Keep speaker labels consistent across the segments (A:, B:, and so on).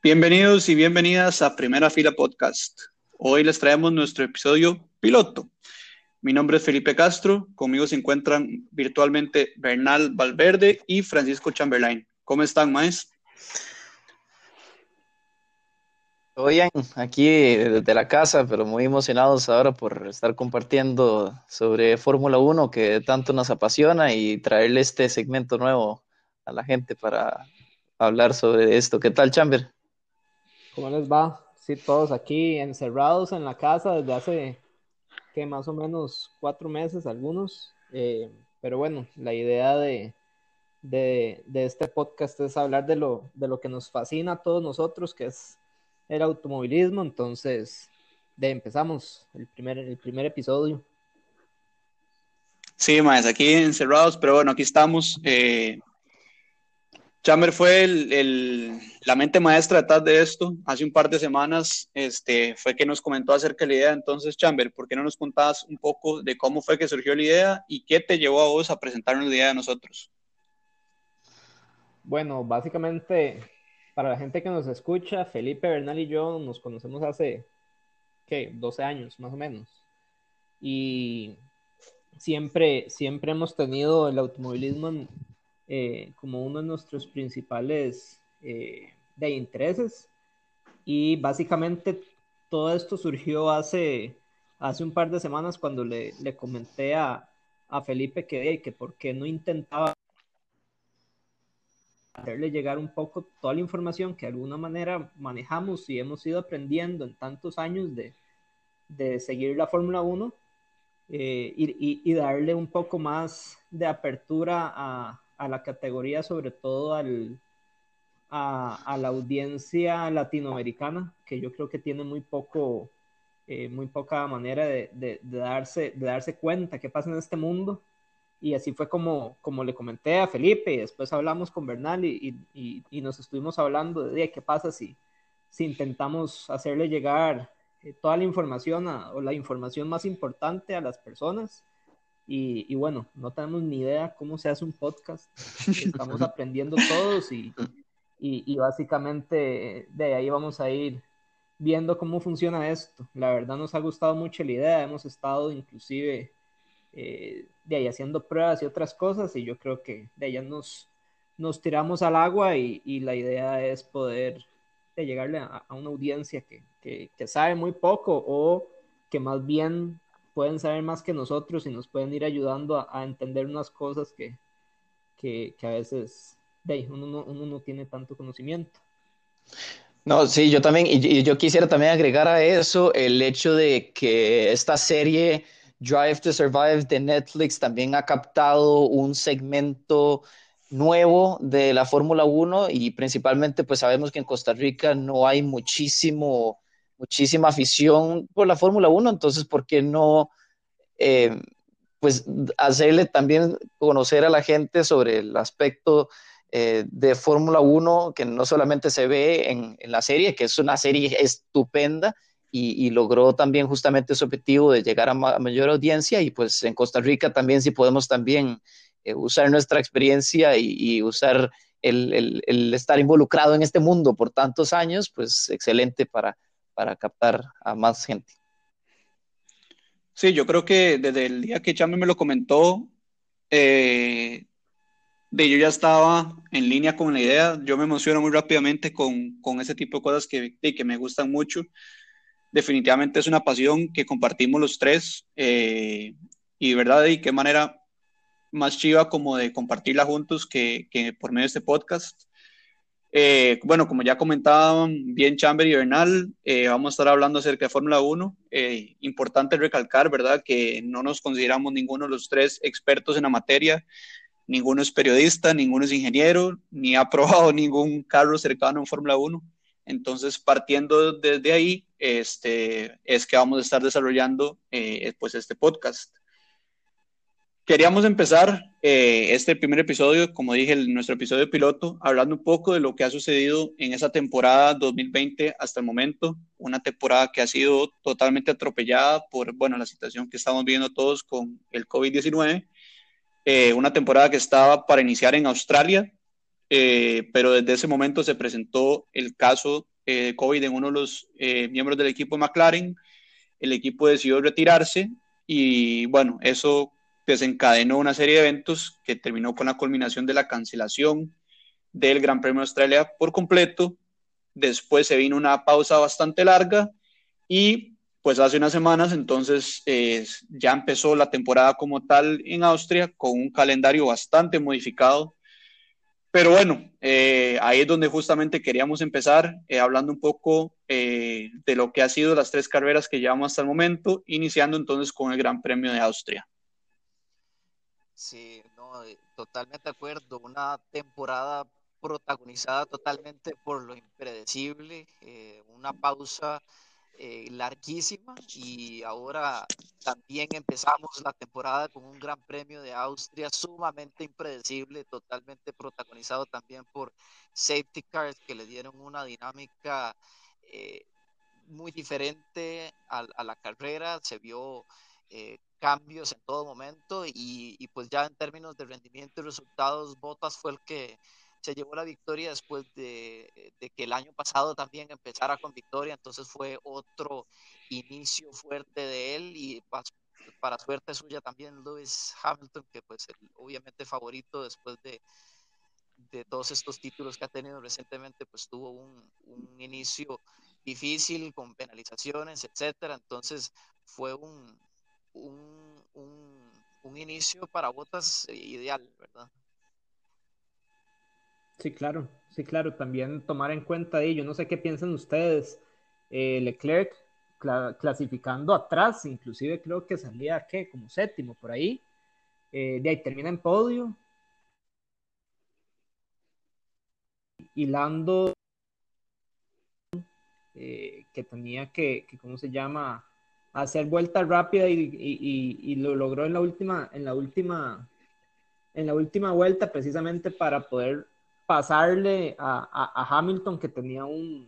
A: Bienvenidos y bienvenidas a Primera Fila Podcast. Hoy les traemos nuestro episodio piloto. Mi nombre es Felipe Castro, conmigo se encuentran virtualmente Bernal Valverde y Francisco Chamberlain. ¿Cómo están, maes?
B: Bien, aquí desde la casa, pero muy emocionados ahora por estar compartiendo sobre Fórmula 1 que tanto nos apasiona y traerle este segmento nuevo a la gente para hablar sobre esto. ¿Qué tal, Chamber?
C: ¿Cómo les va? Sí, todos aquí encerrados en la casa desde hace que más o menos cuatro meses algunos. Eh, pero bueno, la idea de, de, de, este podcast es hablar de lo, de lo que nos fascina a todos nosotros, que es el automovilismo. Entonces, de empezamos el primer, el primer episodio.
A: Sí, más aquí encerrados, pero bueno, aquí estamos. Eh, Chamber fue el, la mente maestra detrás de esto. Hace un par de semanas este, fue que nos comentó acerca de la idea. Entonces, Chamber, ¿por qué no nos contabas un poco de cómo fue que surgió la idea y qué te llevó a vos a presentarnos la idea de nosotros?
C: Bueno, básicamente, para la gente que nos escucha, Felipe Bernal y yo nos conocemos hace, ¿qué? 12 años, más o menos. Y siempre, siempre hemos tenido el automovilismo en, eh, como uno de nuestros principales eh, de intereses. Y básicamente todo esto surgió hace, hace un par de semanas cuando le, le comenté a, a Felipe que, que por qué no intentaba hacerle llegar un poco toda la información que de alguna manera manejamos y hemos ido aprendiendo en tantos años de, de seguir la Fórmula 1 eh, y, y, darle un poco más de apertura a, a la categoría, sobre todo al, a, la audiencia latinoamericana, que yo creo que tiene muy poco, eh, muy poca manera de, darse, de darse cuenta qué pasa en este mundo. Y así fue como, como le comenté a Felipe, y después hablamos con Bernal y, nos estuvimos hablando de qué pasa si, si intentamos hacerle llegar eh, toda la información o la información más importante a las personas y, bueno, no tenemos ni idea cómo se hace un podcast. Estamos aprendiendo todos y, y, básicamente de ahí vamos a ir viendo cómo funciona esto. La verdad nos ha gustado mucho la idea. Hemos estado inclusive eh, de ahí haciendo pruebas y otras cosas y yo creo que de allá nos, nos tiramos al agua y, y la idea es poder de llegarle a, a una audiencia que, que, que sabe muy poco o que más bien pueden saber más que nosotros y nos pueden ir ayudando a, entender unas cosas que, que, a veces uno, no, uno no tiene tanto conocimiento.
B: No, sí, yo también, y yo quisiera también agregar a eso el hecho de que esta serie Drive to Survive de Netflix también ha captado un segmento nuevo de la Fórmula 1 y principalmente pues sabemos que en Costa Rica no hay muchísimo muchísima afición por la Fórmula 1, entonces, ¿por qué no eh, pues hacerle también conocer a la gente sobre el aspecto eh, de Fórmula 1 que no solamente se ve en, la serie, que es una serie estupenda y, logró también justamente ese objetivo de llegar a, mayor audiencia y pues en Costa Rica también si podemos también eh, usar nuestra experiencia y, usar el, estar involucrado en este mundo por tantos años, pues excelente para, para captar a más gente.
A: Sí, yo creo que desde el día que Chame me lo comentó, eh, yo ya estaba en línea con la idea. Yo me emociono muy rápidamente con, con ese tipo de cosas que, que me gustan mucho. Definitivamente es una pasión que compartimos los tres. Eh, y verdad, y qué manera más chiva como de compartirla juntos que, que por medio de este podcast. Eh, bueno, como ya comentaban bien Chamber y Bernal, eh, vamos a estar hablando acerca de Fórmula 1. Eh, importante recalcar, ¿verdad?, que no nos consideramos ninguno de los tres expertos en la materia. Ninguno es periodista, ninguno es ingeniero, ni ha probado ningún carro cercano en Fórmula 1. Entonces, partiendo desde ahí, este, es que vamos a estar desarrollando pues este podcast. Queríamos empezar eh, este primer episodio, como dije, nuestro episodio piloto, hablando un poco de lo que ha sucedido en esa temporada 2020 hasta el momento, una temporada que ha sido totalmente atropellada por, bueno, la situación que estamos viendo todos con el COVID-19, eh, una temporada que estaba para iniciar en Australia, eh, pero desde ese momento se presentó el caso eh, de COVID en uno de los eh, miembros del equipo McLaren, el equipo decidió retirarse y bueno, eso desencadenó una serie de eventos que terminó con la culminación de la cancelación del Gran Premio de Australia por completo. Después se vino una pausa bastante larga y pues hace unas semanas entonces ya empezó la temporada como tal en Austria con un calendario bastante modificado pero bueno, eh, ahí es donde justamente queríamos empezar, eh, hablando un poco eh, de lo que ha sido las tres carreras que llevamos hasta el momento, iniciando entonces con el Gran Premio de Austria.
B: Sí, no, totalmente de acuerdo. Una temporada protagonizada totalmente por lo impredecible, una pausa eh, larguísima y ahora también empezamos la temporada con un gran premio de Austria sumamente impredecible, totalmente protagonizado también por safety cars que le dieron una dinámica eh, muy diferente a, la carrera, se vio eh, cambios en todo momento y, y, pues ya en términos de rendimiento y resultados, Botas fue el que se llevó la victoria después de, que el año pasado también empezara con victoria, entonces fue otro inicio fuerte de él y para, suerte suya también Lewis Hamilton, que pues obviamente favorito después de, de todos estos títulos que ha tenido recientemente, pues tuvo un, un inicio difícil con penalizaciones, etcétera, entonces fue un, un, un, un inicio para botas ideal, ¿verdad?
C: Sí, claro, sí, claro. También tomar en cuenta ello. No sé qué piensan ustedes. Eh, Leclerc clasificando atrás, inclusive creo que salía, ¿qué? Como séptimo por ahí. Eh, de ahí termina en podio. Y Lando, eh, que tenía que, ¿cómo se llama? Hacer vuelta rápida y, y, lo logró en la última, en la última, en la última vuelta, precisamente para poder pasarle a, Hamilton que tenía un,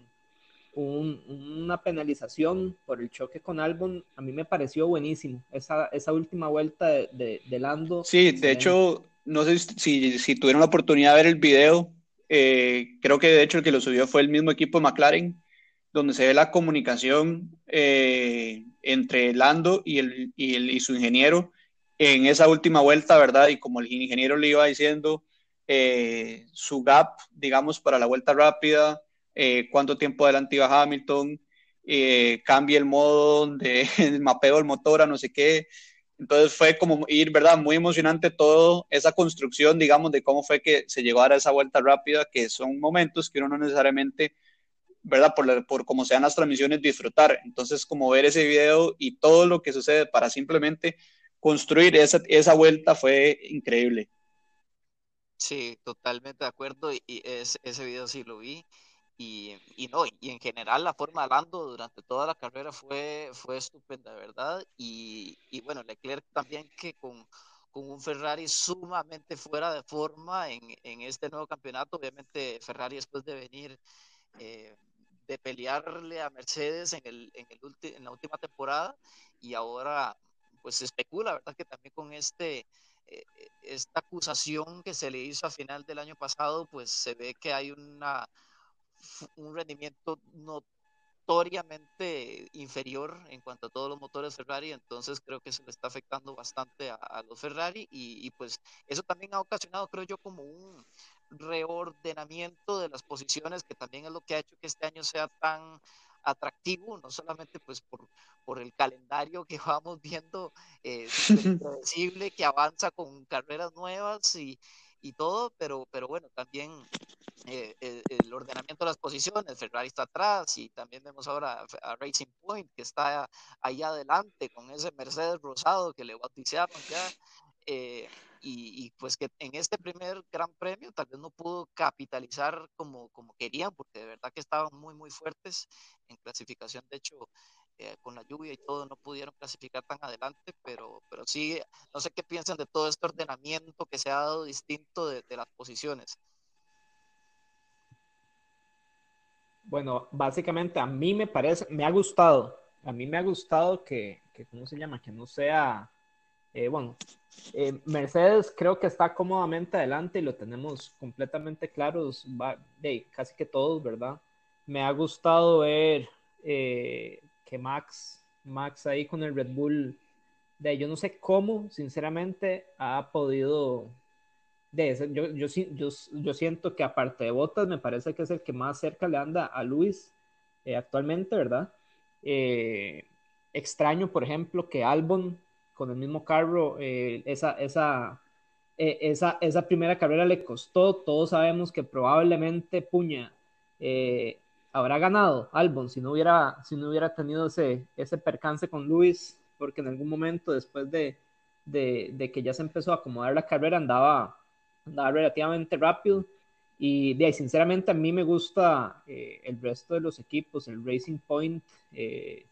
C: una penalización por el choque con Albon, a mí me pareció buenísimo. Esa, esa última vuelta de, de, Lando.
A: Sí, de hecho, no sé si, si, tuvieron la oportunidad de ver el video. Eh, creo que de hecho el que lo subió fue el mismo equipo de McLaren, donde se ve la comunicación eh, entre Lando y, el, y, su ingeniero en esa última vuelta, ¿verdad? Y como el ingeniero le iba diciendo, eh, su gap, digamos, para la vuelta rápida, eh, cuánto tiempo adelante iba Hamilton, cambia el modo de mapeo del motor a no sé qué. Entonces fue como ir, ¿verdad? Muy emocionante todo esa construcción, digamos, de cómo fue que se llegó a esa vuelta rápida, que son momentos que uno no necesariamente, ¿verdad? Por, por cómo sean las transmisiones, disfrutar. Entonces, como ver ese video y todo lo que sucede para simplemente construir esa, esa vuelta fue increíble.
B: Sí, totalmente de acuerdo. Y, ese video sí lo vi. Y, y, no, y en general la forma de Lando durante toda la carrera fue, fue estupenda, ¿verdad? Y, y bueno, Leclerc también que con, con, un Ferrari sumamente fuera de forma en, en, este nuevo campeonato, obviamente Ferrari después de venir, eh, de pelearle a Mercedes en, el, en, el en la última temporada y ahora pues se especula, ¿verdad? Que también con este eh, esta acusación que se le hizo a final del año pasado, pues se ve que hay una, un rendimiento notoriamente inferior en cuanto a todos los motores Ferrari, entonces creo que se le está afectando bastante a, los Ferrari y, y, pues eso también ha ocasionado, creo yo, como un reordenamiento de las posiciones, que también es lo que ha hecho que este año sea tan atractivo, no solamente pues por, por el calendario que vamos viendo, eh, predecible, que avanza con carreras nuevas y, y todo, pero, pero bueno, también eh, el, ordenamiento de las posiciones, Ferrari está atrás y también vemos ahora a Racing Point que está ahí adelante con ese Mercedes rosado que le bautizaron ya. Eh, y, pues que en este primer gran premio tal vez no pudo capitalizar como, como querían, porque de verdad que estaban muy, muy fuertes en clasificación. De hecho, eh, con la lluvia y todo no pudieron clasificar tan adelante, pero, pero sí, no sé qué piensan de todo este ordenamiento que se ha dado distinto de, de las posiciones.
C: Bueno, básicamente a mí me parece, me ha gustado, a mí me ha gustado que, que ¿cómo se llama? Que no sea Eh, bueno, eh, Mercedes creo que está cómodamente adelante y lo tenemos completamente claros, de, casi que todos, ¿verdad? Me ha gustado ver eh, que Max, Max ahí con el Red Bull, de yo no sé cómo, sinceramente, ha podido de yo, yo, yo, siento que aparte de Botas, me parece que es el que más cerca le anda a Luis actualmente, ¿verdad? Extraño, por ejemplo, que Albon con el mismo carro, eh, esa, esa, esa, esa, primera carrera le costó. Todos sabemos que probablemente Puña habrá ganado Albon si no hubiera, si no hubiera tenido ese, ese percance con Luis, porque en algún momento después de, de, que ya se empezó a acomodar la carrera andaba andaba relativamente rápido. Y de ahí, sinceramente, a mí me gusta eh, el resto de los equipos, el Racing Point. Eh,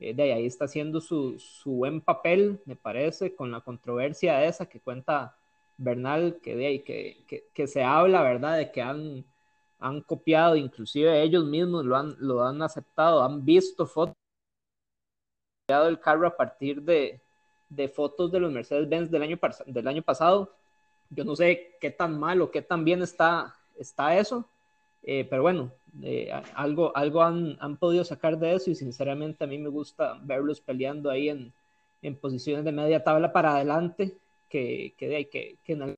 C: eh, de ahí, está haciendo su, su, buen papel, me parece, con la controversia esa que cuenta Bernal, que de ahí, que, que, que se habla, ¿verdad?, de que han, han copiado, inclusive ellos mismos lo han, lo han aceptado, han visto fotos del carro a partir de, de fotos de los Mercedes-Benz del año, del año pasado yo no sé qué tan mal o qué tan bien está, está eso, eh, pero bueno, eh, algo, algo han, han, podido sacar de eso y sinceramente a mí me gusta verlos peleando ahí en, en posiciones de media tabla para adelante que, que, que, que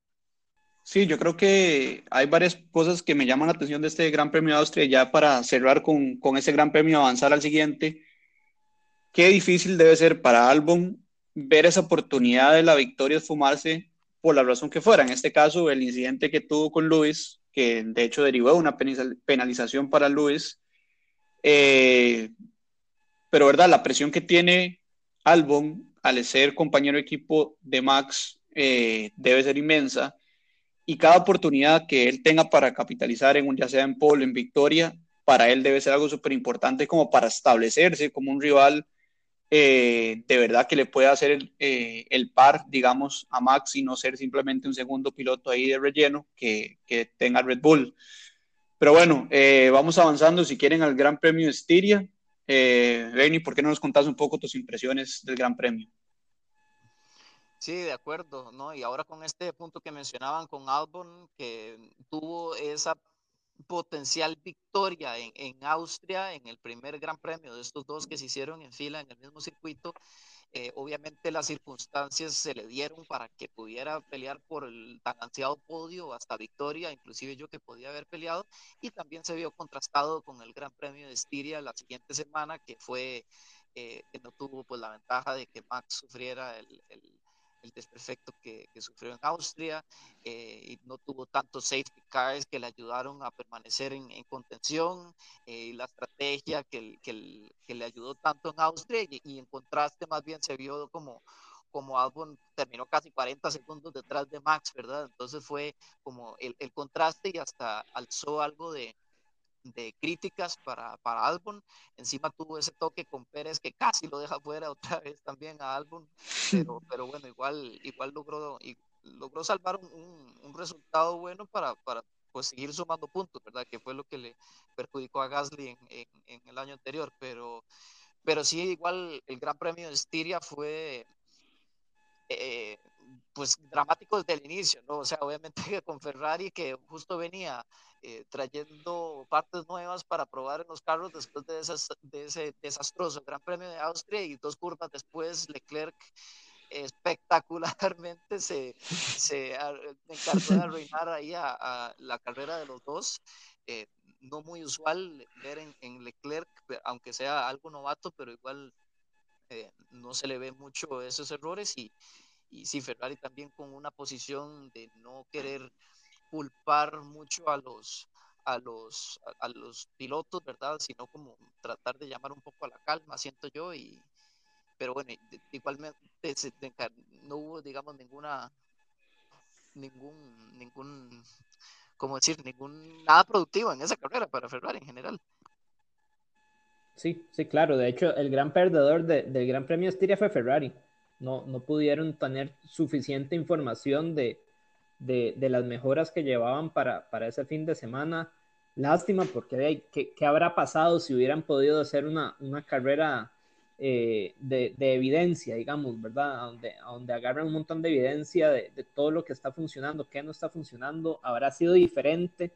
A: Sí, yo creo que hay varias cosas que me llaman la atención de este Gran Premio de Austria, ya para cerrar con, con ese Gran Premio, avanzar al siguiente. Qué difícil debe ser para Albon ver esa oportunidad de la victoria esfumarse por la razón que fuera. En este caso, el incidente que tuvo con Luis, que de hecho derivó de una penalización para Luis. Eh, pero, ¿verdad? La presión que tiene Albon al ser compañero de equipo de Max eh, debe ser inmensa. Y cada oportunidad que él tenga para capitalizar en un, ya sea en pole, en victoria, para él debe ser algo súper importante como para establecerse como un rival eh, de verdad que le pueda hacer el, eh, el, par, digamos, a Max y no ser simplemente un segundo piloto ahí de relleno que, que tenga Red Bull. Pero bueno, eh, vamos avanzando, si quieren, al Gran Premio de Estiria. Eh, ¿por qué no nos contás un poco tus impresiones del Gran Premio?
B: Sí, de acuerdo, ¿no? Y ahora con este punto que mencionaban con Albon, que tuvo esa potencial victoria en, en, Austria, en el primer gran premio de estos dos que se hicieron en fila en el mismo circuito. Eh, obviamente las circunstancias se le dieron para que pudiera pelear por el tan ansiado podio hasta victoria, inclusive yo que podía haber peleado, y también se vio contrastado con el Gran Premio de Estiria la siguiente semana, que fue eh, que no tuvo pues la ventaja de que Max sufriera el, el el desperfecto que, que sufrió en Austria eh, y no tuvo tantos safety cars que le ayudaron a permanecer en, en contención eh, y la estrategia que, que, que, le ayudó tanto en Austria y, en contraste más bien se vio como como Albon terminó casi 40 segundos detrás de Max, ¿verdad? Entonces fue como el, el contraste y hasta alzó algo de, de críticas para, para Albon. Encima tuvo ese toque con Pérez que casi lo deja fuera otra vez también a Albon, pero, pero bueno, igual, igual logró, y logró salvar un, un, resultado bueno para, para pues seguir sumando puntos, ¿verdad? Que fue lo que le perjudicó a Gasly en, en, en el año anterior, pero, pero sí, igual el Gran Premio de Estiria fue eh, pues dramático desde el inicio, ¿no? O sea, obviamente con Ferrari que justo venía eh, trayendo partes nuevas para probar en los carros después de, esas, de ese desastroso Gran Premio de Austria y dos curvas después Leclerc espectacularmente se, se encargó de arruinar ahí a, a, la carrera de los dos. Eh, no muy usual ver en, en, Leclerc, aunque sea algo novato, pero igual eh, no se le ve mucho esos errores y, y sí, Ferrari también con una posición de no querer culpar mucho a los, a los, a, los pilotos, ¿verdad? Sino como tratar de llamar un poco a la calma, siento yo, y pero bueno, igualmente no hubo, digamos, ninguna, ningún, ningún, como decir, ningún, nada productivo en esa carrera para Ferrari en general.
C: Sí, sí, claro. De hecho, el gran perdedor de, del Gran Premio de Estiria fue Ferrari. No, no pudieron tener suficiente información de, de, de las mejoras que llevaban para, para, ese fin de semana. Lástima, porque ¿qué, ¿qué, habrá pasado si hubieran podido hacer una, una carrera eh, de, evidencia, digamos, ¿verdad? A donde, a donde agarran un montón de evidencia de, todo lo que está funcionando, qué no está funcionando, habrá sido diferente,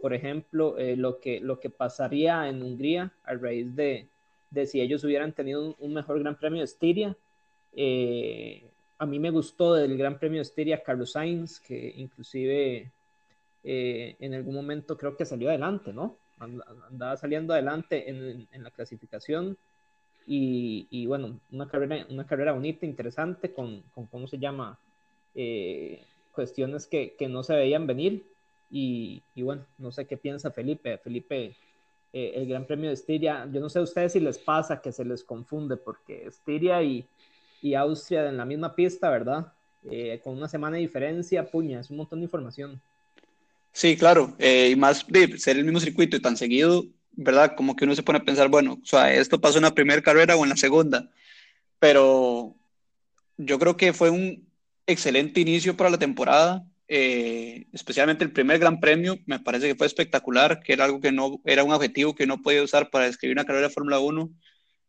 C: por ejemplo, eh, lo, que, lo que pasaría en Hungría a raíz de, de si ellos hubieran tenido un, mejor Gran Premio de Estiria. Eh, a mí me gustó del Gran Premio de Estiria Carlos Sainz, que inclusive en algún momento creo que salió adelante, ¿no? Andaba saliendo adelante en, en la clasificación y, bueno, una carrera, una carrera bonita, interesante, con, con ¿cómo se llama? Eh, cuestiones que, que, no se veían venir. Y, y, bueno, no sé qué piensa Felipe. Felipe, eh, el Gran Premio de Estiria, yo no sé a ustedes si les pasa que se les confunde, porque Estiria y, y Austria en la misma pista, ¿verdad? Eh, con una semana de diferencia, puña, es un montón de información.
A: Sí, claro, y más de ser el mismo circuito y tan seguido, ¿verdad? Como que uno se pone a pensar, bueno, o sea, esto pasó en la primera carrera o en la segunda, pero yo creo que fue un excelente inicio para la temporada, eh, especialmente el primer Gran Premio, me parece que fue espectacular, que era algo que no, era un objetivo que no podía usar para describir una carrera de Fórmula 1,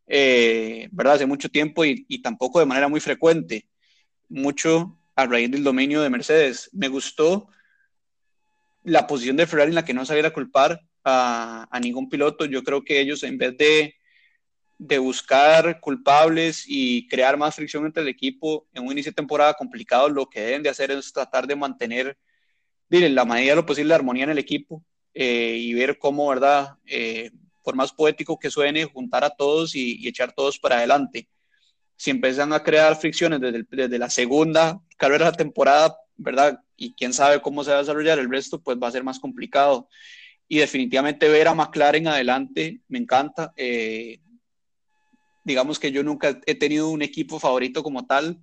A: eh, ¿verdad? Hace mucho tiempo y, y tampoco de manera muy frecuente, mucho a raíz del dominio de Mercedes. Me gustó la posición de Ferrari en la que no sabía culpar a, ningún piloto. Yo creo que ellos en vez de, de buscar culpables y crear más fricción entre el equipo en un inicio de temporada complicado, lo que deben de hacer es tratar de mantener, en la medida de lo posible, la armonía en el equipo eh, y ver cómo, ¿verdad? Eh, por más poético que suene, juntar a todos y, echar todos para adelante. Si empiezan a crear fricciones desde, desde la segunda carrera de la temporada, ¿verdad? Y quién sabe cómo se va a desarrollar el resto, pues va a ser más complicado y definitivamente ver a McLaren adelante me encanta. Eh, digamos que yo nunca he tenido un equipo favorito como tal,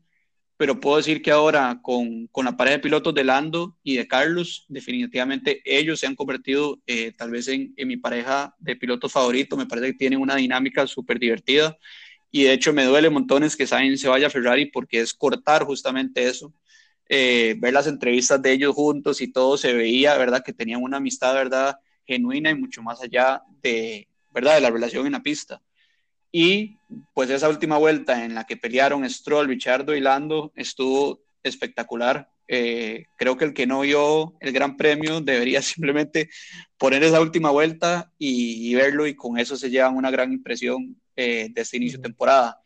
A: pero puedo decir que ahora con, con la pareja de pilotos de Lando y de Carlos, definitivamente ellos se han convertido eh, tal vez en, mi pareja de pilotos favoritos. Me parece que tienen una dinámica súper divertida y de hecho me duele montones que Sainz se vaya a Ferrari porque es cortar justamente eso. Eh, ver las entrevistas de ellos juntos y todo se veía, ¿verdad? Que tenían una amistad, ¿verdad? genuina y mucho más allá de, ¿verdad? de la relación en la pista. Y pues esa última vuelta en la que pelearon Stroll, Richardo y Lando estuvo espectacular. Eh, creo que el que no vio el Gran Premio debería simplemente poner esa última vuelta y, verlo y con eso se llevan una gran impresión eh, de este inicio de temporada.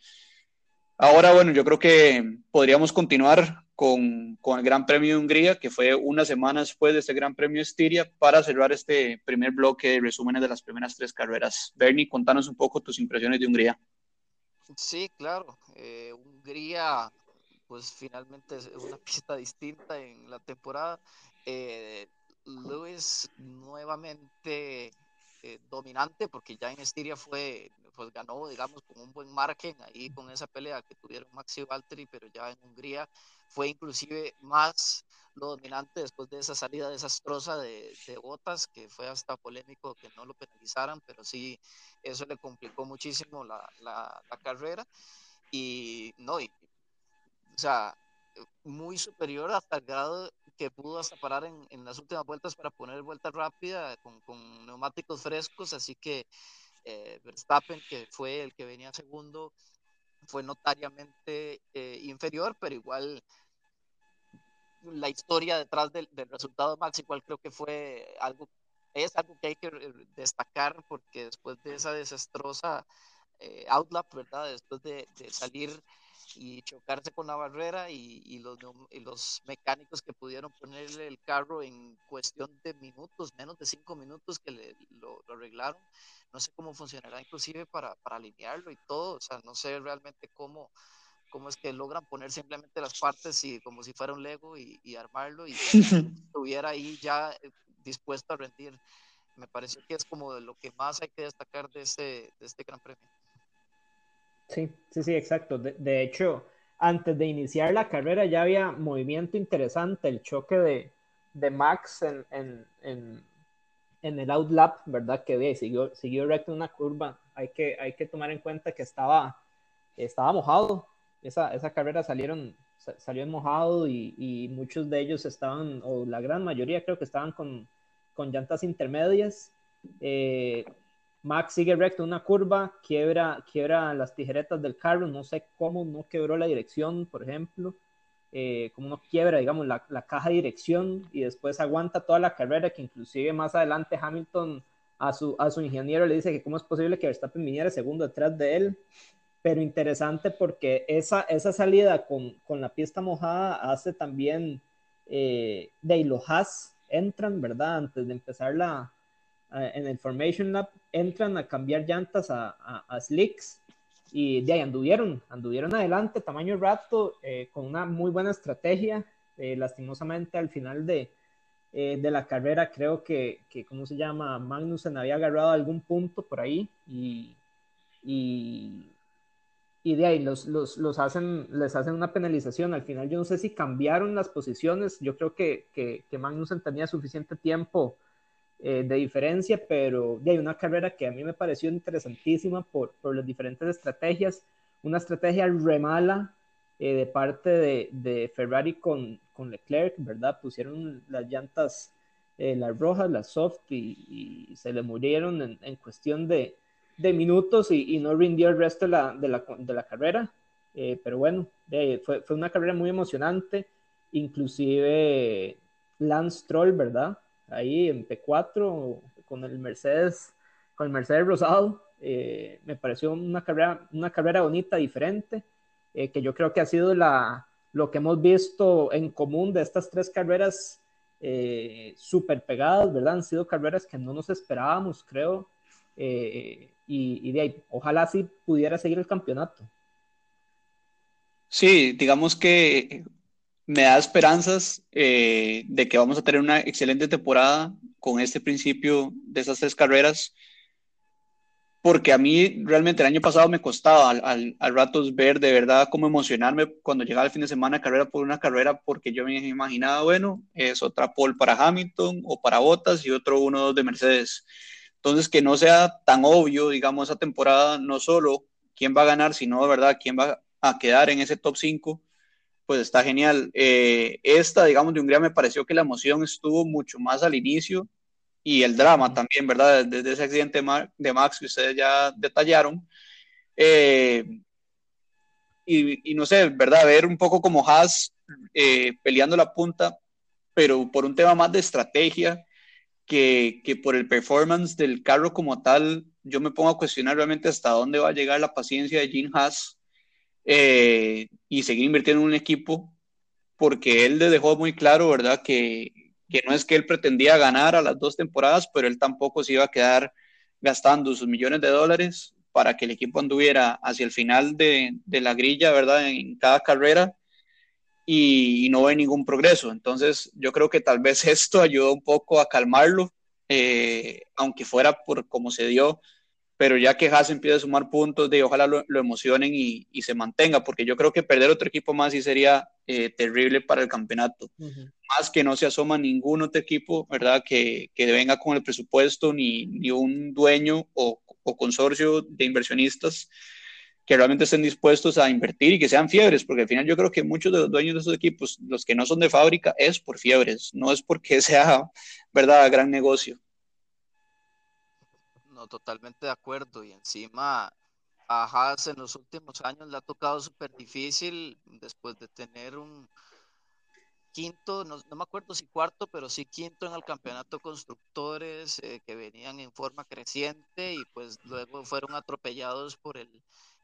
A: Ahora, bueno, yo creo que podríamos continuar con, el Gran Premio de Hungría, que fue una semana después de este Gran Premio de Estiria, para cerrar este primer bloque de resúmenes de las primeras tres carreras. Bernie, contanos un poco tus impresiones de Hungría.
B: Sí, claro. Eh, Hungría, pues finalmente es una pista distinta en la temporada. Eh, Lewis nuevamente eh, dominante, porque ya en Estiria fue, pues ganó, digamos, con un buen margen ahí con esa pelea que tuvieron Maxi Valtteri, pero ya en Hungría fue inclusive más lo dominante después de esa salida desastrosa de, de, Botas, que fue hasta polémico que no lo penalizaran, pero sí, eso le complicó muchísimo la, la, carrera. Y no, y, o sea, muy superior hasta el grado que pudo hasta parar en, en las últimas vueltas para poner vuelta rápida con, con neumáticos frescos, así que eh, Verstappen, que fue el que venía segundo, fue notariamente eh, inferior, pero igual la historia detrás del, resultado Max igual creo que fue algo, es algo que hay que destacar porque después de esa desastrosa eh, outlap, ¿verdad? Después de, salir y chocarse con la barrera y, los, y, los, mecánicos que pudieron ponerle el carro en cuestión de minutos, menos de cinco minutos que le, lo, lo arreglaron, no sé cómo funcionará inclusive para, para alinearlo y todo, o sea, no sé realmente cómo, cómo es que logran poner simplemente las partes y como si fuera un Lego y, y armarlo y estuviera ahí ya eh, dispuesto a rendir. Me parece que es como de lo que más hay que destacar de este, de este Gran Premio.
C: Sí, sí, sí, exacto. De, de hecho, antes de iniciar la carrera ya había movimiento interesante, el choque de, de Max en, en, en, en el outlap, ¿verdad? Que siguió, siguió recto una curva. Hay que, hay que tomar en cuenta que estaba, estaba mojado. Esa, esa carrera salieron, salió mojado y, y, muchos de ellos estaban, o la gran mayoría creo que estaban con, con llantas intermedias. Eh, Max sigue recto una curva, quiebra, quiebra las tijeretas del carro, no sé cómo no quebró la dirección, por ejemplo, eh, cómo no quiebra, digamos, la, la, caja de dirección y después aguanta toda la carrera, que inclusive más adelante Hamilton a su, a su ingeniero le dice que cómo es posible que Verstappen viniera segundo detrás de él, pero interesante porque esa, esa salida con, con la pista mojada hace también eh, de los Haas entran, ¿verdad? Antes de empezar la, en el Formation Lab, entran a cambiar llantas a, a, slicks y de ahí anduvieron, anduvieron adelante, tamaño rato, eh, con una muy buena estrategia. Eh, lastimosamente al final de, de la carrera creo que, que, ¿cómo se llama? Magnussen había agarrado algún punto por ahí y, y y de ahí los, los, los, hacen, les hacen una penalización. Al final yo no sé si cambiaron las posiciones, yo creo que, que, que Magnussen tenía suficiente tiempo eh, de diferencia, pero ahí una carrera que a mí me pareció interesantísima por, por las diferentes estrategias, una estrategia remala eh, de parte de, de Ferrari con, con, Leclerc, ¿verdad? Pusieron las llantas, eh, las rojas, las soft, y, y se le murieron en, en cuestión de, de minutos y, no rindió el resto de la, de la, de la carrera. Eh, pero bueno, fue, fue, una carrera muy emocionante. Inclusive Lance Troll, ¿verdad? Ahí en P4 con el Mercedes, con el Mercedes Rosado. Eh, me pareció una carrera, una carrera bonita, diferente, eh, que yo creo que ha sido la, lo que hemos visto en común de estas tres carreras súper pegadas, ¿verdad? Han sido carreras que no nos esperábamos, creo. Eh, y, de ahí, ojalá sí pudiera seguir el campeonato.
A: Sí, digamos que me da esperanzas eh, de que vamos a tener una excelente temporada con este principio de esas tres carreras, porque a mí realmente el año pasado me costaba al, al, al ratos ver de verdad cómo emocionarme cuando llegaba el fin de semana carrera por una carrera, porque yo me imaginaba, bueno, es otra pole para Hamilton o para Bottas y otro uno de Mercedes. Entonces, que no sea tan obvio, digamos, esa temporada, no solo quién va a ganar, sino, de verdad, quién va a quedar en ese top 5, pues está genial. Eh, esta, digamos, de Hungría me pareció que la emoción estuvo mucho más al inicio y el drama también, ¿verdad? Desde ese accidente de Max que ustedes ya detallaron. Eh, y, y, no sé, ¿verdad? Ver un poco como Haas eh, peleando la punta, pero por un tema más de estrategia que, que, por el performance del carro como tal, yo me pongo a cuestionar realmente hasta dónde va a llegar la paciencia de Jim Haas eh, y seguir invirtiendo en un equipo, porque él le dejó muy claro, ¿verdad? Que, que no es que él pretendía ganar a las dos temporadas, pero él tampoco se iba a quedar gastando sus millones de dólares para que el equipo anduviera hacia el final de, de la grilla, ¿verdad? En cada carrera y, no ve ningún progreso. Entonces, yo creo que tal vez esto ayudó un poco a calmarlo, eh, aunque fuera por cómo se dio, pero ya que Haas empieza a sumar puntos, de ojalá lo, lo emocionen y, y, se mantenga, porque yo creo que perder otro equipo más sí sería eh, terrible para el campeonato. Uh -huh. Más que no se asoma ningún otro equipo, ¿verdad? Que, que venga con el presupuesto, ni, ni un dueño o, o consorcio de inversionistas que realmente estén dispuestos a invertir y que sean fiebres, porque al final yo creo que muchos de los dueños de esos equipos, los que no son de fábrica, es por fiebres, no es porque sea, ¿verdad?, gran negocio.
B: Totalmente de acuerdo. Y encima a Haas en los últimos años le ha tocado súper difícil después de tener un quinto, no, no, me acuerdo si cuarto, pero sí quinto en el campeonato constructores eh, que venían en forma creciente y pues luego fueron atropellados por el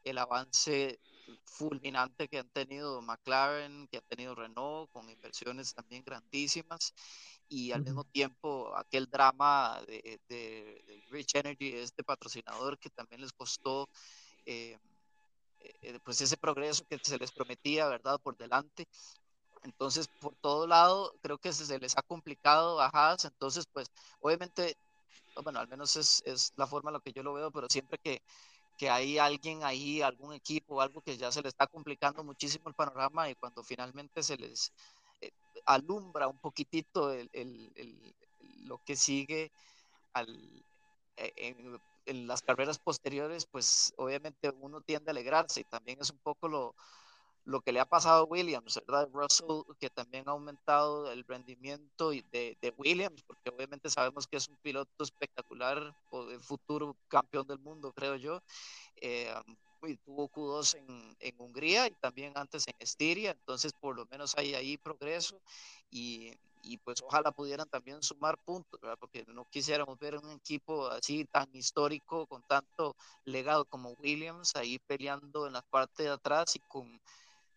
B: el avance fulminante que han tenido McLaren, que ha tenido Renault, con inversiones también grandísimas, y al mismo tiempo aquel drama de, de, de Rich Energy, este patrocinador que también les costó eh, eh, pues ese progreso que se les prometía, ¿verdad?, por delante. Entonces, por todo lado, creo que se les ha complicado a Haas, entonces, pues, obviamente, bueno, al menos es, es la forma en la que yo lo veo, pero siempre que, que hay alguien ahí, algún equipo, algo que ya se le está complicando muchísimo el panorama y cuando finalmente se les eh, alumbra un poquitito el, el, lo que sigue al, eh, en, en, las carreras posteriores, pues obviamente uno tiende a alegrarse y también es un poco lo, lo que le ha pasado a Williams, ¿verdad? Russell, que también ha aumentado el rendimiento de, de Williams, porque obviamente sabemos que es un piloto espectacular, futuro campeón del mundo, creo yo. Eh, y tuvo Q2 en, en, Hungría y también antes en Estiria, entonces por lo menos hay ahí progreso y, y pues ojalá pudieran también sumar puntos, ¿verdad? porque no quisiéramos ver un equipo así tan histórico, con tanto legado como Williams, ahí peleando en la parte de atrás y con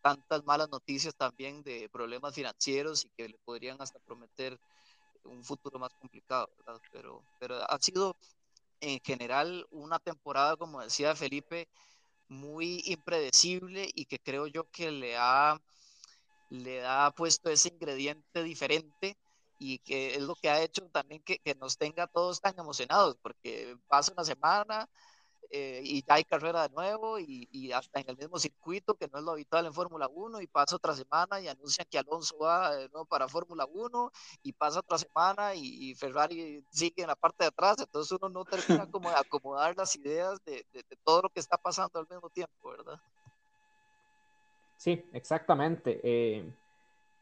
B: tantas malas noticias también de problemas financieros y que le podrían hasta prometer un futuro más complicado, ¿verdad? Pero, pero ha sido en general una temporada, como decía Felipe, muy impredecible y que creo yo que le ha, le ha puesto ese ingrediente diferente y que es lo que ha hecho también que, que nos tenga todos tan emocionados, porque pasa una semana, eh, y ya hay carrera de nuevo y, y, hasta en el mismo circuito, que no es lo habitual en Fórmula 1, y pasa otra semana y anuncian que Alonso va de nuevo para Fórmula 1, y pasa otra semana y, Ferrari sigue en la parte de atrás, entonces uno no termina como de acomodar las ideas de, de, de todo lo que está pasando al mismo tiempo, ¿verdad?
C: Sí, exactamente. Eh,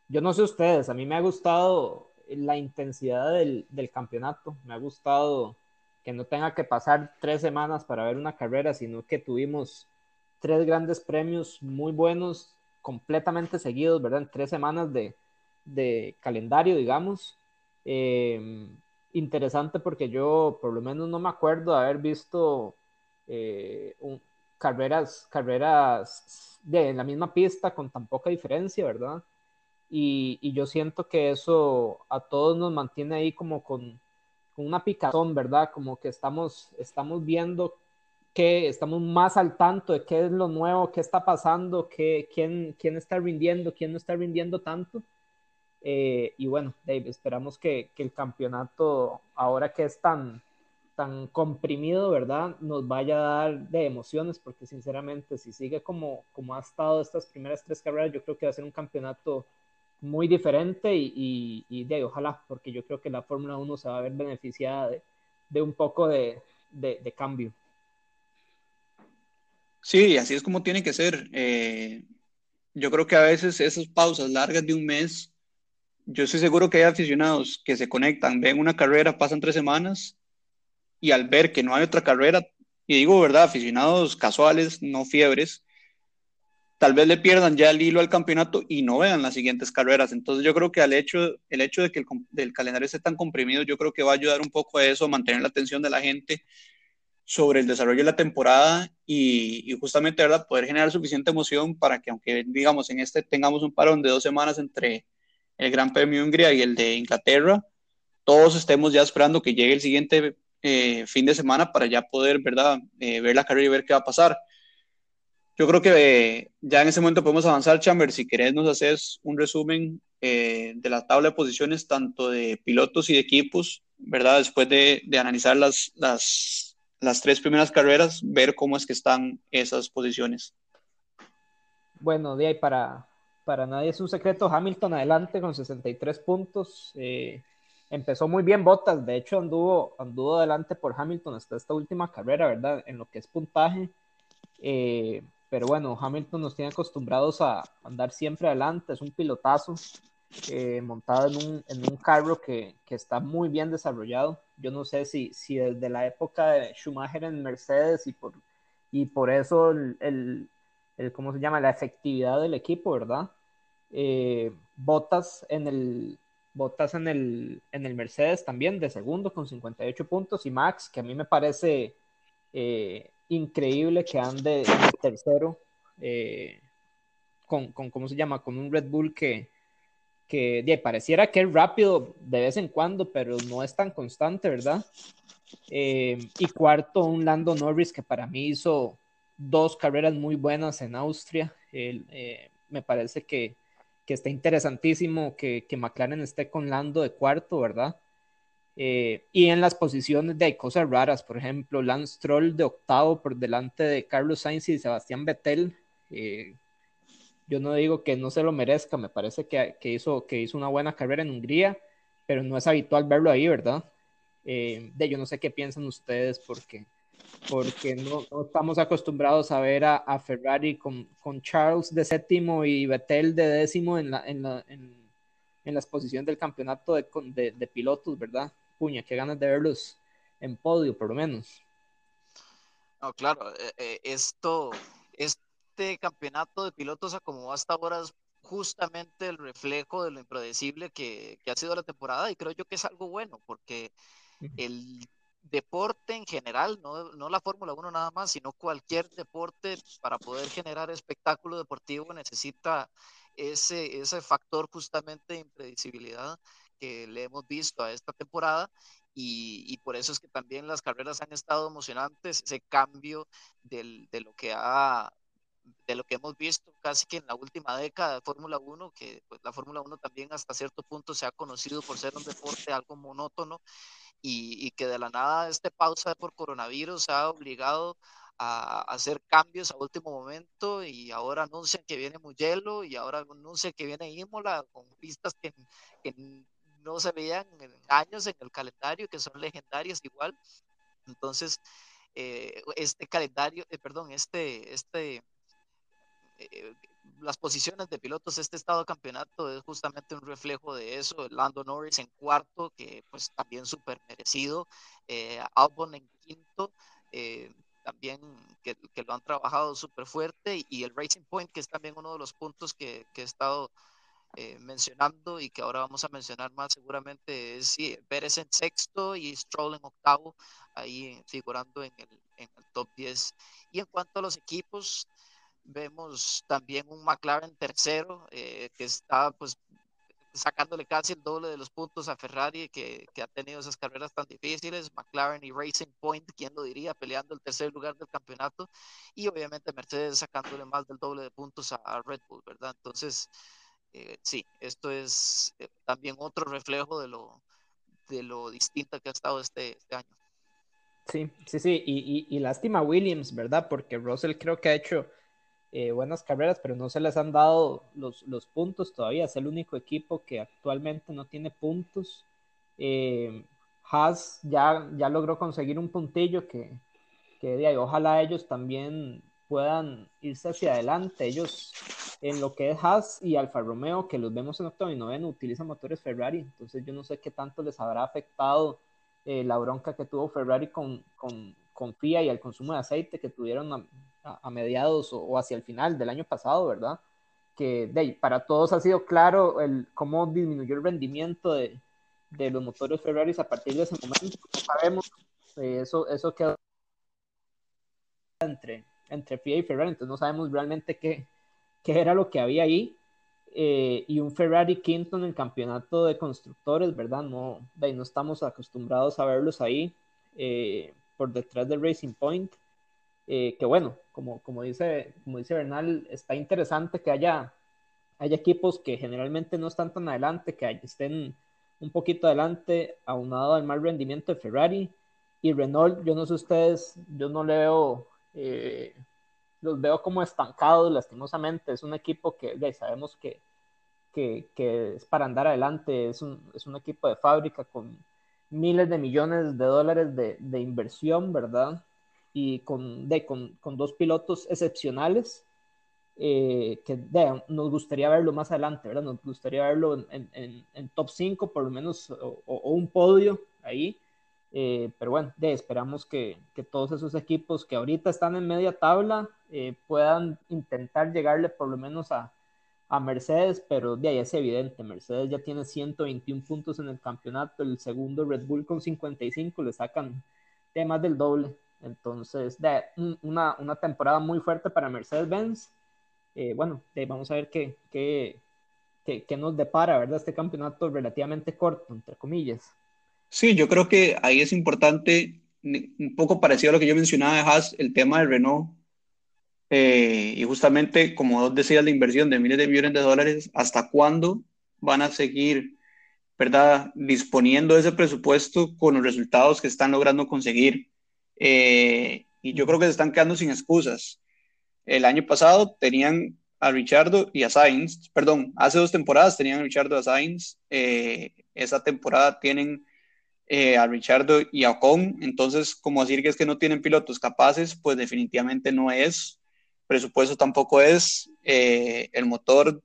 C: yo no sé ustedes, a mí me ha gustado la intensidad del, del campeonato, me ha gustado que no tenga que pasar tres semanas para ver una carrera, sino que tuvimos tres grandes premios muy buenos, completamente seguidos, ¿verdad? En tres semanas de, de calendario, digamos. Eh, interesante porque yo por lo menos no me acuerdo de haber visto eh, un, carreras, carreras de la misma pista con tan poca diferencia, ¿verdad? Y, y yo siento que eso a todos nos mantiene ahí como con, una picazón, ¿verdad? Como que estamos, estamos viendo que estamos más al tanto de qué es lo nuevo, qué está pasando, qué, quién, quién está rindiendo, quién no está rindiendo tanto. Eh, y bueno, Dave, esperamos que, que, el campeonato, ahora que es tan, tan comprimido, ¿verdad? Nos vaya a dar de emociones, porque sinceramente, si sigue como, como ha estado estas primeras tres carreras, yo creo que va a ser un campeonato muy diferente y, y, de ojalá, porque yo creo que la Fórmula 1 se va a ver beneficiada de, de un poco de, de, de, cambio.
A: Sí, así es como tiene que ser. Eh, yo creo que a veces esas pausas largas de un mes, yo estoy seguro que hay aficionados que se conectan, ven una carrera, pasan tres semanas y al ver que no hay otra carrera, y digo verdad, aficionados casuales, no fiebres, tal vez le pierdan ya el hilo al campeonato y no vean las siguientes carreras. Entonces yo creo que al hecho, el hecho de que el, calendario esté tan comprimido, yo creo que va a ayudar un poco a eso, mantener la atención de la gente sobre el desarrollo de la temporada y, y, justamente ¿verdad? poder generar suficiente emoción para que aunque digamos en este tengamos un parón de dos semanas entre el Gran Premio de Hungría y el de Inglaterra, todos estemos ya esperando que llegue el siguiente eh, fin de semana para ya poder ¿verdad? Eh, ver la carrera y ver qué va a pasar. Yo creo que ya en ese momento podemos avanzar, Chamber. Si querés, nos haces un resumen eh, de la tabla de posiciones, tanto de pilotos y de equipos, ¿verdad? Después de, analizar las, las, las, tres primeras carreras, ver cómo es que están esas posiciones.
C: Bueno, de ahí para, para nadie es un secreto. Hamilton adelante con 63 puntos. Eh, empezó muy bien Bottas, de hecho anduvo, anduvo adelante por Hamilton hasta esta última carrera, ¿verdad? En lo que es puntaje. Eh, pero bueno, Hamilton nos tiene acostumbrados a andar siempre adelante, es un pilotazo eh, montado en un, en un carro que, que, está muy bien desarrollado. Yo no sé si, si desde la época de Schumacher en Mercedes y por, y por eso el, el, el ¿cómo se llama? La efectividad del equipo, ¿verdad? Eh, Botas en el Botas en el, en el Mercedes también de segundo con 58 puntos y Max, que a mí me parece eh, increíble que ande tercero eh, con, con, ¿cómo se llama? Con un Red Bull que, que pareciera que es rápido de vez en cuando, pero no es tan constante, ¿verdad? Eh, y cuarto, un Lando Norris que para mí hizo dos carreras muy buenas en Austria. Eh, me parece que, que está interesantísimo que, que McLaren esté con Lando de cuarto, ¿verdad? Eh, y en las posiciones de hay cosas raras, por ejemplo, Lance Troll de octavo por delante de Carlos Sainz y Sebastián Vettel. Eh, yo no digo que no se lo merezca, me parece que, que, hizo, que hizo una buena carrera en Hungría, pero no es habitual verlo ahí, ¿verdad? Eh, de yo no sé qué piensan ustedes, porque porque no, estamos acostumbrados a ver a, Ferrari con, con, Charles de séptimo y Vettel de décimo en, la, en, la, en, en las posiciones del campeonato de, de, de, pilotos, ¿verdad? Puña, qué ganas de verlos en podio, por lo menos.
B: No, claro, eh, esto, este campeonato de pilotos como hasta ahora es justamente el reflejo de lo impredecible que, que ha sido la temporada y creo yo que es algo bueno porque el deporte en general, no, no la Fórmula 1 nada más, sino cualquier deporte para poder generar espectáculo deportivo necesita ese, ese factor justamente de impredecibilidad que le hemos visto a esta temporada y, y, por eso es que también las carreras han estado emocionantes, ese cambio del, de lo que ha de lo que hemos visto casi que en la última década de Fórmula 1, que pues, la Fórmula 1 también hasta cierto punto se ha conocido por ser un deporte algo monótono y, que de la nada este pausa por coronavirus ha obligado a, hacer cambios a último momento y ahora anuncian que viene Mugello y ahora anuncian que viene Imola con pistas que, no se veían años en el calendario, que son legendarias igual. Entonces, eh, este calendario, eh, perdón, este, este, eh, las posiciones de pilotos, este estado de campeonato es justamente un reflejo de eso. Lando Norris en cuarto, que pues también súper merecido. Eh, Albon en quinto, eh, también que, que, lo han trabajado súper fuerte. Y el Racing Point, que es también uno de los puntos que, que he estado eh, mencionando y que ahora vamos a mencionar más seguramente, es sí, Pérez en sexto y Stroll en octavo, ahí figurando en el, en el top 10. Y en cuanto a los equipos, Vemos también un McLaren tercero eh, que está pues sacándole casi el doble de los puntos a Ferrari que, que, ha tenido esas carreras tan difíciles, McLaren y Racing Point, quién lo diría, peleando el tercer lugar del campeonato y obviamente Mercedes sacándole más del doble de puntos a, Red Bull, ¿verdad? Entonces, eh, sí, esto es eh, también otro reflejo de lo, de lo distinta que ha estado este, este año.
C: Sí, sí, sí, y, y, y lástima Williams, ¿verdad? Porque Russell creo que ha hecho eh, buenas carreras, pero no se les han dado los, los, puntos todavía. Es el único equipo que actualmente no tiene puntos. Haas ya, ya logró conseguir un puntillo que, que de ahí, ojalá ellos también puedan irse hacia adelante. Ellos, en lo que es Haas y Alfa Romeo, que los vemos en octavo y noveno, utilizan motores Ferrari. Entonces, yo no sé qué tanto les habrá afectado eh, la bronca que tuvo Ferrari con, con, con FIA y el consumo de aceite que tuvieron a, mediados o, hacia el final del año pasado, ¿verdad? Que de, para todos ha sido claro el, cómo disminuyó el rendimiento de, de los motores Ferrari a partir de ese momento. Como sabemos, eh, eso, eso quedó entre, entre FIA y Ferrari, entonces no sabemos realmente qué, qué era lo que había ahí. Eh, y un Ferrari quinto en el campeonato de constructores, ¿verdad? No, de, no estamos acostumbrados a verlos ahí eh, por detrás del Racing Point. Eh, que bueno, como, como, dice, como dice Bernal, está interesante que haya, haya equipos que generalmente no están tan adelante, que estén un poquito adelante, aunado al mal rendimiento de Ferrari. Y Renault, yo no sé ustedes, yo no le veo, eh, los veo como estancados, lastimosamente. Es un equipo que ya sabemos que, que, es para andar adelante, es un, es un equipo de fábrica con miles de millones de dólares de, inversión, ¿verdad? y con, con, con dos pilotos excepcionales eh, que de, nos gustaría verlo más adelante, ¿verdad? Nos gustaría verlo en, en, en top 5 por lo menos o, o, un podio ahí. Eh, pero bueno, de, esperamos que, que, todos esos equipos que ahorita están en media tabla eh, puedan intentar llegarle por lo menos a, a Mercedes, pero de ahí es evidente, Mercedes ya tiene 121 puntos en el campeonato, el segundo Red Bull con 55, le sacan de más del doble. Entonces, de, una, una, temporada muy fuerte para Mercedes-Benz. Eh, bueno, de, vamos a ver qué, qué, qué, qué, nos depara, ¿verdad? Este campeonato relativamente corto, entre comillas.
A: Sí, yo creo que ahí es importante, un poco parecido a lo que yo mencionaba de Haas, el tema del Renault. Eh, y justamente, como vos decías, la inversión de miles de millones de dólares, ¿hasta cuándo van a seguir, verdad, disponiendo ese presupuesto con los resultados que están logrando conseguir? Eh, y yo creo que se están quedando sin excusas. El año pasado tenían a Richardo y a Sainz, perdón, hace dos temporadas tenían a Richardo y a Sainz, eh, esa temporada tienen eh, a Richardo y a Ocon. Entonces, como decir que es que no tienen pilotos capaces, pues definitivamente no es. Presupuesto tampoco es. Eh, el motor,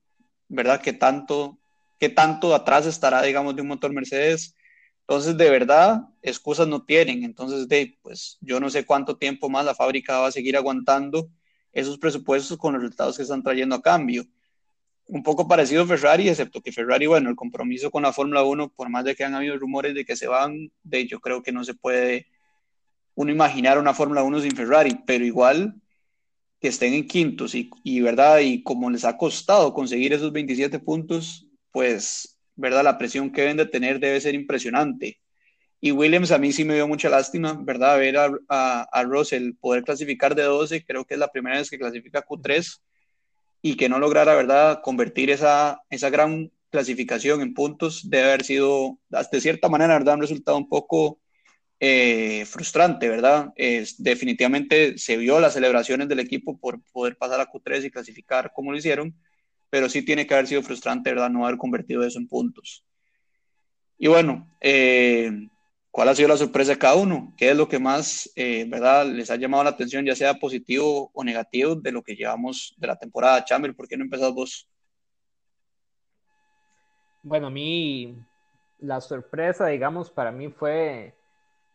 A: ¿verdad? Que tanto, que tanto atrás estará, digamos, de un motor Mercedes. Entonces, de verdad, excusas no tienen. Entonces, de, pues yo no sé cuánto tiempo más la fábrica va a seguir aguantando esos presupuestos con los resultados que están trayendo a cambio. Un poco parecido a Ferrari, excepto que Ferrari, bueno, el compromiso con la Fórmula 1, por más de que han habido rumores de que se van, de yo creo que no se puede uno imaginar una Fórmula 1 sin Ferrari, pero igual que estén en quintos y, y, verdad, y como les ha costado conseguir esos 27 puntos, pues, verdad, la presión que deben de tener debe ser impresionante. Y Williams a mí sí me dio mucha lástima, ¿verdad? Ver a, a, a Russell poder clasificar de 12, creo que es la primera vez que clasifica Q3 y que no lograra, ¿verdad?, convertir esa, esa gran clasificación en puntos debe haber sido, de cierta manera, ¿verdad?, un resultado un poco eh, frustrante, ¿verdad? Definitivamente se vio las celebraciones del equipo por poder pasar a Q3 y clasificar como lo hicieron, pero sí tiene que haber sido frustrante, ¿verdad?, no haber convertido eso en puntos. Y bueno, eh, ¿Cuál ha sido la sorpresa de cada uno? ¿Qué es lo que más, eh, verdad, les ha llamado la atención, ya sea positivo o negativo, de lo que llevamos de la temporada? Chamber, ¿por qué no empezás vos?
C: Bueno, a mí la sorpresa, digamos, para mí fue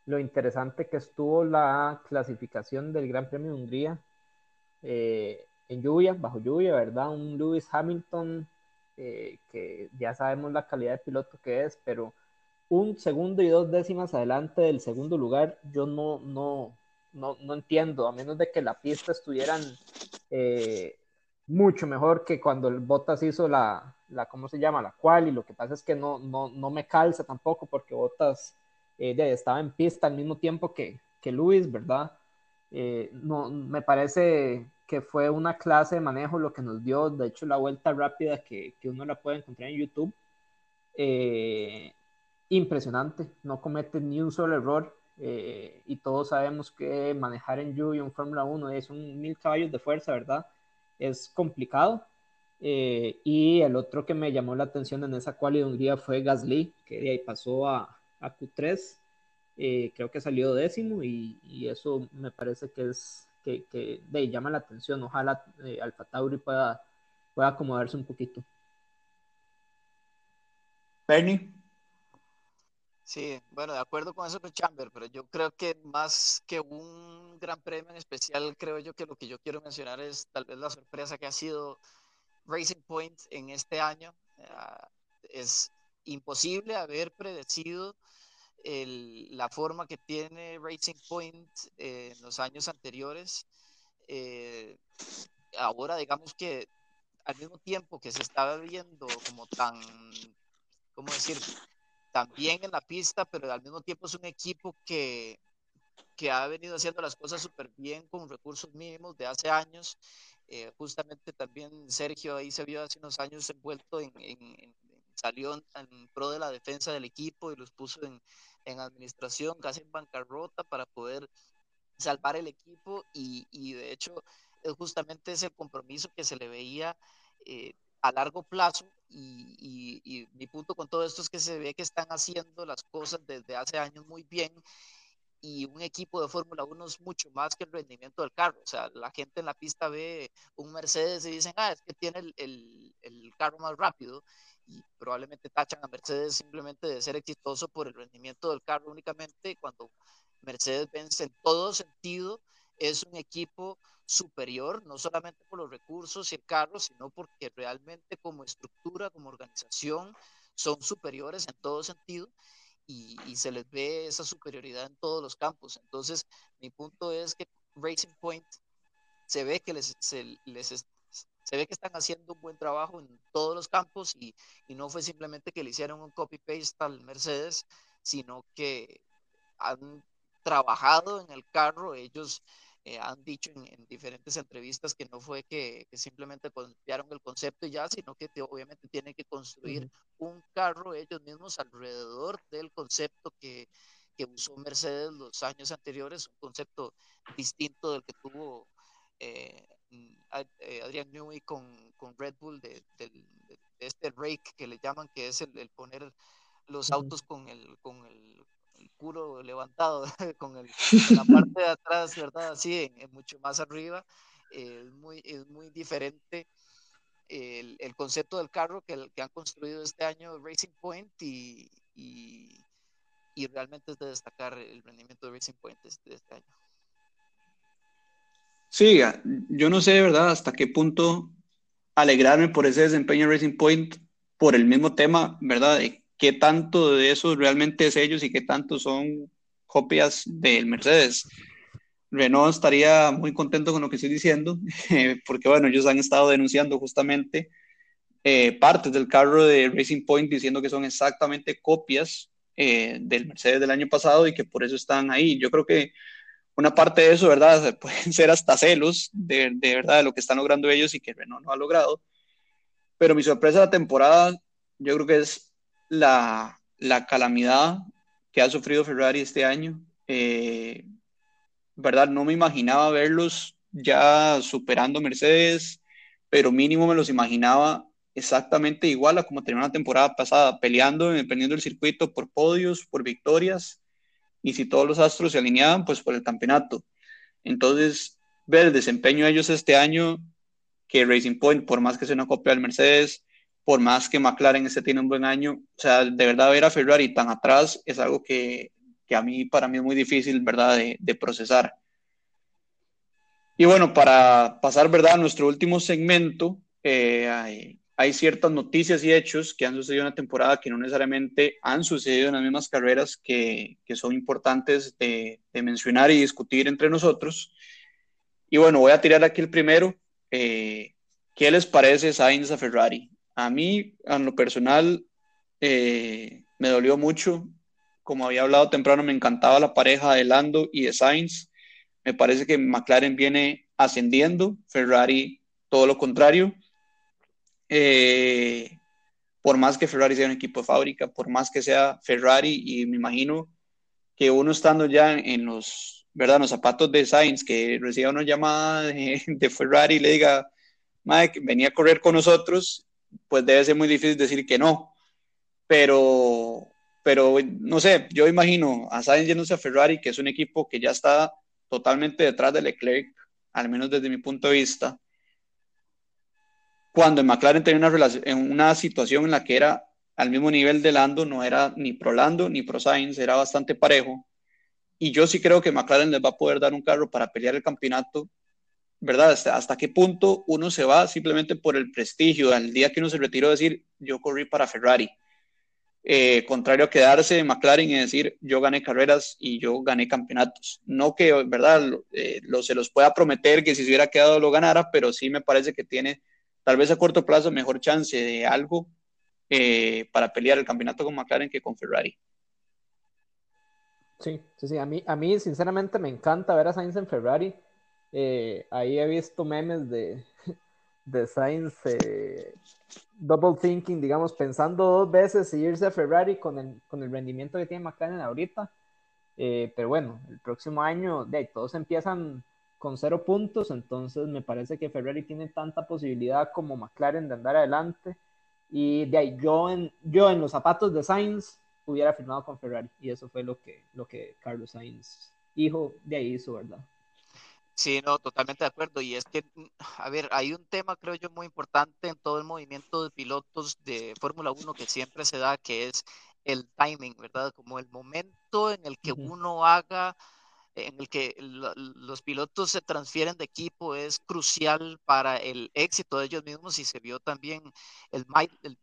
C: lo interesante que estuvo la clasificación del Gran Premio de Hungría eh, en lluvia, bajo lluvia, ¿verdad? Un Lewis Hamilton eh, que ya sabemos la calidad de piloto que es, pero un segundo y dos décimas adelante del segundo lugar, yo no, no, no, no entiendo, a menos de que la pista estuvieran eh, mucho mejor que cuando el Bottas hizo la, la, ¿cómo se llama? La cual, y lo que pasa es que no, no, no me calza tampoco porque Bottas eh, estaba en pista al mismo tiempo que, que Luis, ¿verdad? Eh, no, me parece que fue una clase de manejo lo que nos dio, de hecho la vuelta rápida que, que uno la puede encontrar en YouTube. Eh, impresionante, no comete ni un solo error eh, y todos sabemos que manejar en lluvia un Fórmula 1 es un mil caballos de fuerza, ¿verdad? Es complicado. Eh, y el otro que me llamó la atención en esa cual de Hungría fue Gasly, que de ahí pasó a, a Q3, eh, creo que salió décimo y, y, eso me parece que es que, que de, llama la atención. Ojalá Alfa Tauri pueda, pueda acomodarse un poquito.
A: Bernie.
B: Sí, bueno, de acuerdo con eso con Chamber, pero yo creo que más que un gran premio en especial, creo yo que lo que yo quiero mencionar es tal vez la sorpresa que ha sido Racing Point en este año. Uh, es imposible haber predecido el, la forma que tiene Racing Point en los años anteriores. Eh, ahora, digamos que al mismo tiempo que se estaba viendo como tan, ¿cómo decir? También en la pista, pero al mismo tiempo es un equipo que, que ha venido haciendo las cosas súper bien con recursos mínimos de hace años. Eh, justamente también Sergio ahí se vio hace unos años envuelto en, en, en salió en, en, pro de la defensa del equipo y los puso en, en administración, casi en bancarrota para poder salvar el equipo y, y de hecho es justamente ese compromiso que se le veía eh, a largo plazo y, mi punto con todo esto es que se ve que están haciendo las cosas desde hace años muy bien y un equipo de Fórmula 1 es mucho más que el rendimiento del carro. O sea, la gente en la pista ve un Mercedes y dicen, ah, es que tiene el, el, el carro más rápido y probablemente tachan a Mercedes simplemente de ser exitoso por el rendimiento del carro únicamente cuando Mercedes vence en todo sentido es un equipo superior, no solamente por los recursos y el carro, sino porque realmente como estructura, como organización, son superiores en todo sentido y, y se les ve esa superioridad en todos los campos. Entonces, mi punto es que Racing Point se ve que les, se, les se ve que están haciendo un buen trabajo en todos los campos y, y no fue simplemente que le hicieron un copy-paste al Mercedes, sino que han trabajado en el carro, ellos eh, han dicho en, en, diferentes entrevistas que no fue que, que, simplemente copiaron el concepto y ya, sino que te, obviamente tienen que construir uh -huh. un carro ellos mismos alrededor del concepto que, que, usó Mercedes los años anteriores, un concepto distinto del que tuvo eh, eh Adrian Newey con, con, Red Bull, de, de, de, este rake que le llaman, que es el, el poner los autos con el, con el culo levantado, con, el, la parte de atrás, ¿verdad? Así, en, mucho más arriba. es, muy, es muy diferente el, el, concepto del carro que, que han construido este año Racing Point y, y, y, realmente es de destacar el rendimiento de Racing Point de este, este año.
A: Sí, yo no sé, ¿verdad?, hasta qué punto alegrarme por ese desempeño de Racing Point por el mismo tema, ¿verdad? De qué tanto de eso realmente es ellos y qué tanto son copias del Mercedes. Renault estaría muy contento con lo que estoy diciendo, porque bueno, ellos han estado denunciando justamente eh, partes del carro de Racing Point diciendo que son exactamente copias eh, del Mercedes del año pasado y que por eso están ahí. Yo creo que una parte de eso, ¿verdad? Pueden ser hasta celos de, de verdad de lo que están logrando ellos y que Renault no ha logrado. Pero mi sorpresa de la temporada, yo creo que es la, la calamidad que ha sufrido Ferrari este año. Eh, ¿Verdad? No me imaginaba verlos ya superando Mercedes, pero mínimo me los imaginaba exactamente igual a como terminó la temporada pasada, peleando, dependiendo del circuito, por podios, por victorias y si todos los astros se alineaban, pues por el campeonato. Entonces, ver el desempeño de ellos este año, que Racing Point, por más que sea una copia del Mercedes, por más que McLaren este tiene un buen año, o sea, de verdad ver a Ferrari tan atrás es algo que, que a mí, para mí es muy difícil, ¿verdad?, de, de, procesar. Y bueno, para pasar, ¿verdad?, a nuestro último segmento, eh, hay, hay ciertas noticias y hechos que han sucedido en la temporada que no necesariamente han sucedido en las mismas carreras que, que son importantes de, de, mencionar y discutir entre nosotros. Y bueno, voy a tirar aquí el primero. Eh, ¿Qué les parece Sainz a Ferrari? A mí, en lo personal, eh, me dolió mucho. Como había hablado temprano, me encantaba la pareja de Lando y de Sainz. Me parece que McLaren viene ascendiendo, Ferrari todo lo contrario eh, por más que Ferrari sea un equipo de fábrica, por más que sea Ferrari, y me imagino que uno estando ya en los, ¿verdad? los zapatos de Sainz, que reciba una llamada de, de Ferrari y le diga, Mike, venía a correr con nosotros, pues debe ser muy difícil decir que no. Pero, pero no sé, yo imagino a Sainz yéndose a Ferrari, que es un equipo que ya está totalmente detrás de Leclerc, al menos desde mi punto de vista cuando en McLaren tenía una, en una situación en la que era al mismo nivel de Lando, no era ni pro Lando ni pro Sainz, era bastante parejo. Y yo sí creo que McLaren les va a poder dar un carro para pelear el campeonato, ¿verdad? Hasta, qué punto uno se va simplemente por el prestigio, al día que uno se retiró, decir, yo corrí para Ferrari. Eh, contrario a quedarse en McLaren y decir, yo gané carreras y yo gané campeonatos. No que, ¿verdad? Eh, se los pueda prometer que si se hubiera quedado lo ganara, pero sí me parece que tiene tal vez a corto plazo mejor chance de algo eh, para pelear el campeonato con McLaren que con Ferrari.
C: Sí, sí, sí. A mí, a mí sinceramente me encanta ver a Sainz en Ferrari. Eh, ahí he visto memes de, de Sainz eh, double thinking, digamos, pensando dos veces si irse a Ferrari con el, con el rendimiento que tiene McLaren ahorita. Eh, pero bueno, el próximo año de ahí, todos empiezan con cero puntos, entonces me parece que Ferrari tiene tanta posibilidad como McLaren de andar adelante. Y de ahí, yo en, yo en los zapatos de Sainz hubiera firmado con Ferrari, y eso fue lo que, lo que Carlos Sainz, hijo, de ahí hizo, ¿verdad?
B: Sí, no, totalmente de acuerdo. Y es que, a ver, hay un tema, creo yo, muy importante en todo el movimiento de pilotos de Fórmula 1 que siempre se da, que es el timing, ¿verdad? Como el momento en el que uno haga en el que los pilotos se transfieren de equipo es crucial para el éxito de ellos mismos y se vio también el, el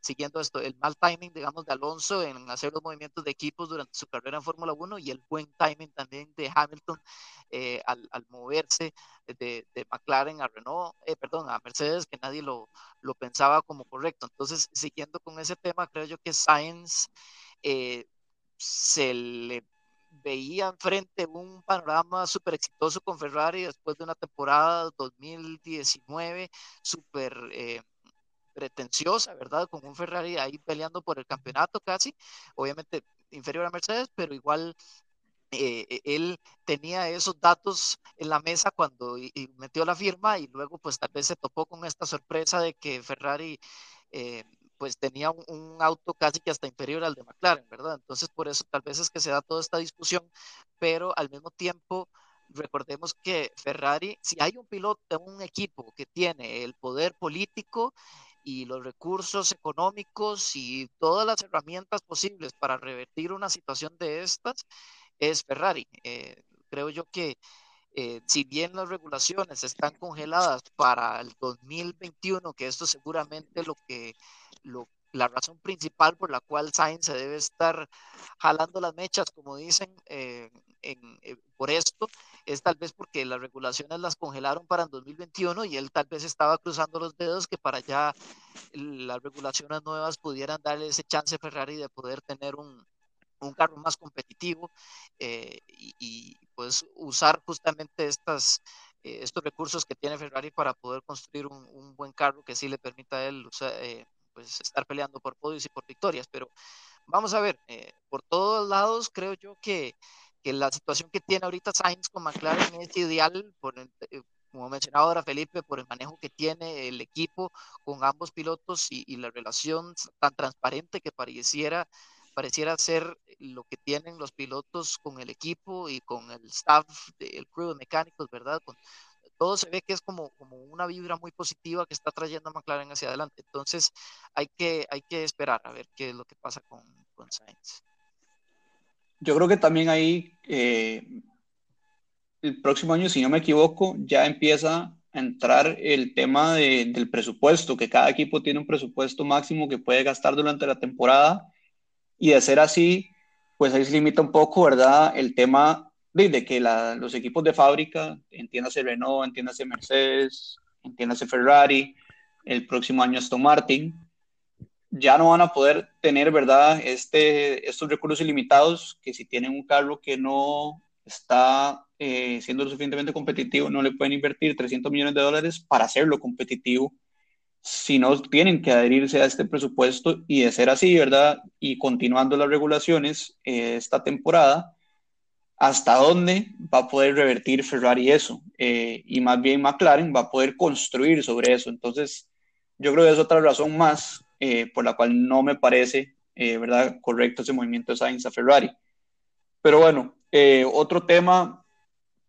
B: siguiendo esto, el mal timing, digamos, de Alonso en hacer los movimientos de equipos durante su carrera en Fórmula 1 y el buen timing también de Hamilton eh, al, al, moverse de, de, McLaren a Renault, eh, perdón, a Mercedes, que nadie lo, lo, pensaba como correcto. Entonces, siguiendo con ese tema, creo yo que Sainz eh, se le veía enfrente un panorama súper exitoso con Ferrari después de una temporada 2019 súper eh, pretenciosa, ¿verdad? Con un Ferrari ahí peleando por el campeonato casi, obviamente inferior a Mercedes, pero igual eh, e, él tenía esos datos en la mesa cuando y, metió la firma y luego pues tal vez se topó con esta sorpresa de que Ferrari... Eh, pues tenía un, auto casi que hasta inferior al de McLaren, ¿verdad? Entonces por eso tal vez es que se da toda esta discusión, pero al mismo tiempo recordemos que Ferrari, si hay un piloto, un equipo que tiene el poder político y los recursos económicos y todas las herramientas posibles para revertir una situación de estas, es Ferrari. Eh, creo yo que eh, si bien las regulaciones están congeladas para el 2021, que esto seguramente lo que lo, la razón principal por la cual Sainz se debe estar jalando las mechas, como dicen, eh, en, eh, por esto, es tal vez porque las regulaciones las congelaron para el 2021 y él tal vez estaba cruzando los dedos que para allá las regulaciones nuevas pudieran darle ese chance a Ferrari de poder tener un, un carro más competitivo eh, y, pues usar justamente estas, eh, estos recursos que tiene Ferrari para poder construir un, buen carro que sí le permita a él eh, pues estar peleando por podios y por victorias. Pero vamos a ver, por todos lados creo yo que, que, la situación que tiene ahorita Sainz con McLaren es ideal, por, como mencionaba ahora Felipe, por el manejo que tiene el equipo con ambos pilotos y, la relación tan transparente que pareciera pareciera ser lo que tienen los pilotos con el equipo y con el staff del crew de mecánicos, ¿verdad? Con, todo se ve que es como, como una vibra muy positiva que está trayendo a McLaren hacia adelante. Entonces hay que, hay que esperar a ver qué es lo que pasa con, con Sainz.
A: Yo creo que también ahí eh, el próximo año, si no me equivoco, ya empieza a entrar el tema de, del presupuesto, que cada equipo tiene un presupuesto máximo que puede gastar durante la temporada y de ser así, pues ahí se limita un poco, ¿verdad? El tema de, que los equipos de fábrica, entiéndase Renault, entiéndase Mercedes, entiéndase Ferrari, el próximo año Aston Martin, ya no van a poder tener, ¿verdad? Este, estos recursos ilimitados, que si tienen un carro que no está eh, siendo lo suficientemente competitivo, no le pueden invertir 300 millones de dólares para hacerlo competitivo si no tienen que adherirse a este presupuesto y de ser así, ¿verdad? Y continuando las regulaciones eh, esta temporada, ¿hasta dónde va a poder revertir Ferrari eso? Eh, y más bien McLaren va a poder construir sobre eso. Entonces, yo creo que es otra razón más eh, por la cual no me parece, ¿verdad?, correcto ese movimiento de Sainz a Ferrari. Pero bueno, otro tema,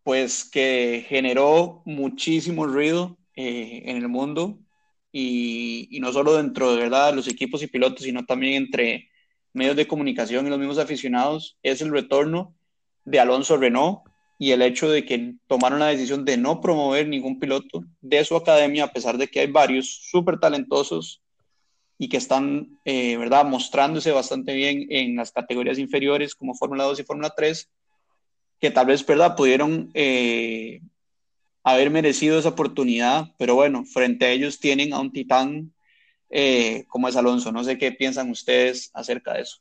A: pues que generó muchísimo ruido en el mundo y, no solo dentro de ¿verdad? los equipos y pilotos, sino también entre medios de comunicación y los mismos aficionados, es el retorno de Alonso Renault y el hecho de que tomaron la decisión de no promover ningún piloto de su academia, a pesar de que hay varios súper talentosos y que están, eh, ¿verdad?, mostrándose bastante bien en las categorías inferiores como Fórmula 2 y Fórmula 3, que tal vez, ¿verdad?, pudieron eh, haber merecido esa oportunidad, pero bueno, frente a ellos tienen a un titán eh, como es Alonso. No sé qué piensan ustedes acerca de eso.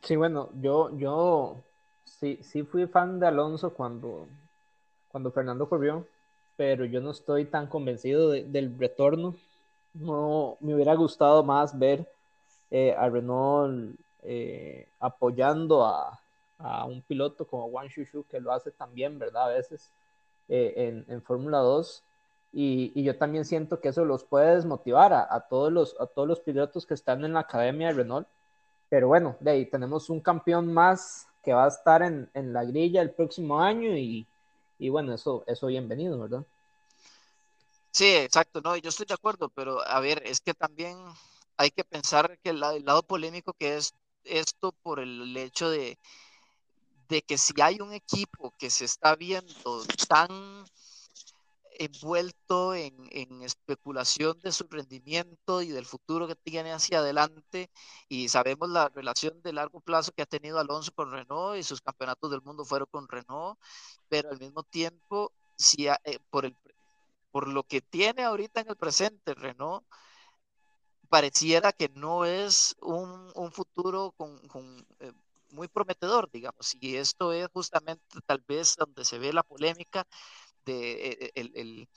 C: Sí, bueno, yo, yo sí, sí fui fan de Alonso cuando, cuando Fernando corrió, pero yo no estoy tan convencido del retorno. No me hubiera gustado más ver eh, a Renault eh, apoyando a, a un piloto como Wang Shushu que lo hace también, ¿verdad? A veces eh, en, en Fórmula 2. Y, y, yo también siento que eso los puede desmotivar a, a, todos los, a todos los pilotos que están en la academia de Renault. Pero bueno, de ahí tenemos un campeón más que va a estar en, en la grilla el próximo año y, y, bueno, eso, eso bienvenido, ¿verdad?
B: Sí, exacto, no, yo estoy de acuerdo, pero a ver, es que también hay que pensar que el, el lado polémico que es esto por el hecho de, de que si hay un equipo que se está viendo tan envuelto en, especulación de su rendimiento y del futuro que tiene hacia adelante, y sabemos la relación de largo plazo que ha tenido Alonso con Renault y sus campeonatos del mundo fueron con Renault, pero al mismo tiempo, si, eh, por, el, por lo que tiene ahorita en el presente Renault, pareciera que no es un, un futuro con, con eh, muy prometedor, digamos, y esto es justamente tal vez donde se ve la polémica de eh, el, el,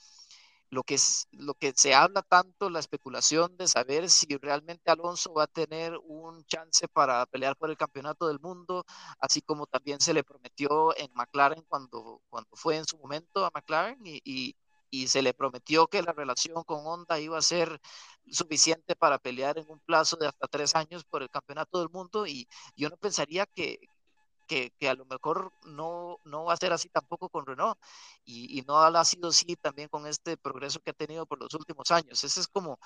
B: lo, que es, lo que se habla tanto, la especulación de saber si realmente Alonso va a tener un chance para pelear por el campeonato del mundo, así como también se le prometió en McLaren cuando, cuando fue en su momento a McLaren y, y, y se le prometió que la relación con Honda iba a ser suficiente para pelear en un plazo de hasta tres años por el campeonato del mundo y yo no pensaría que, que, a lo mejor no, no va a ser así tampoco con Renault y, y no ha sido así también con este progreso que ha tenido por los últimos años. Ese es como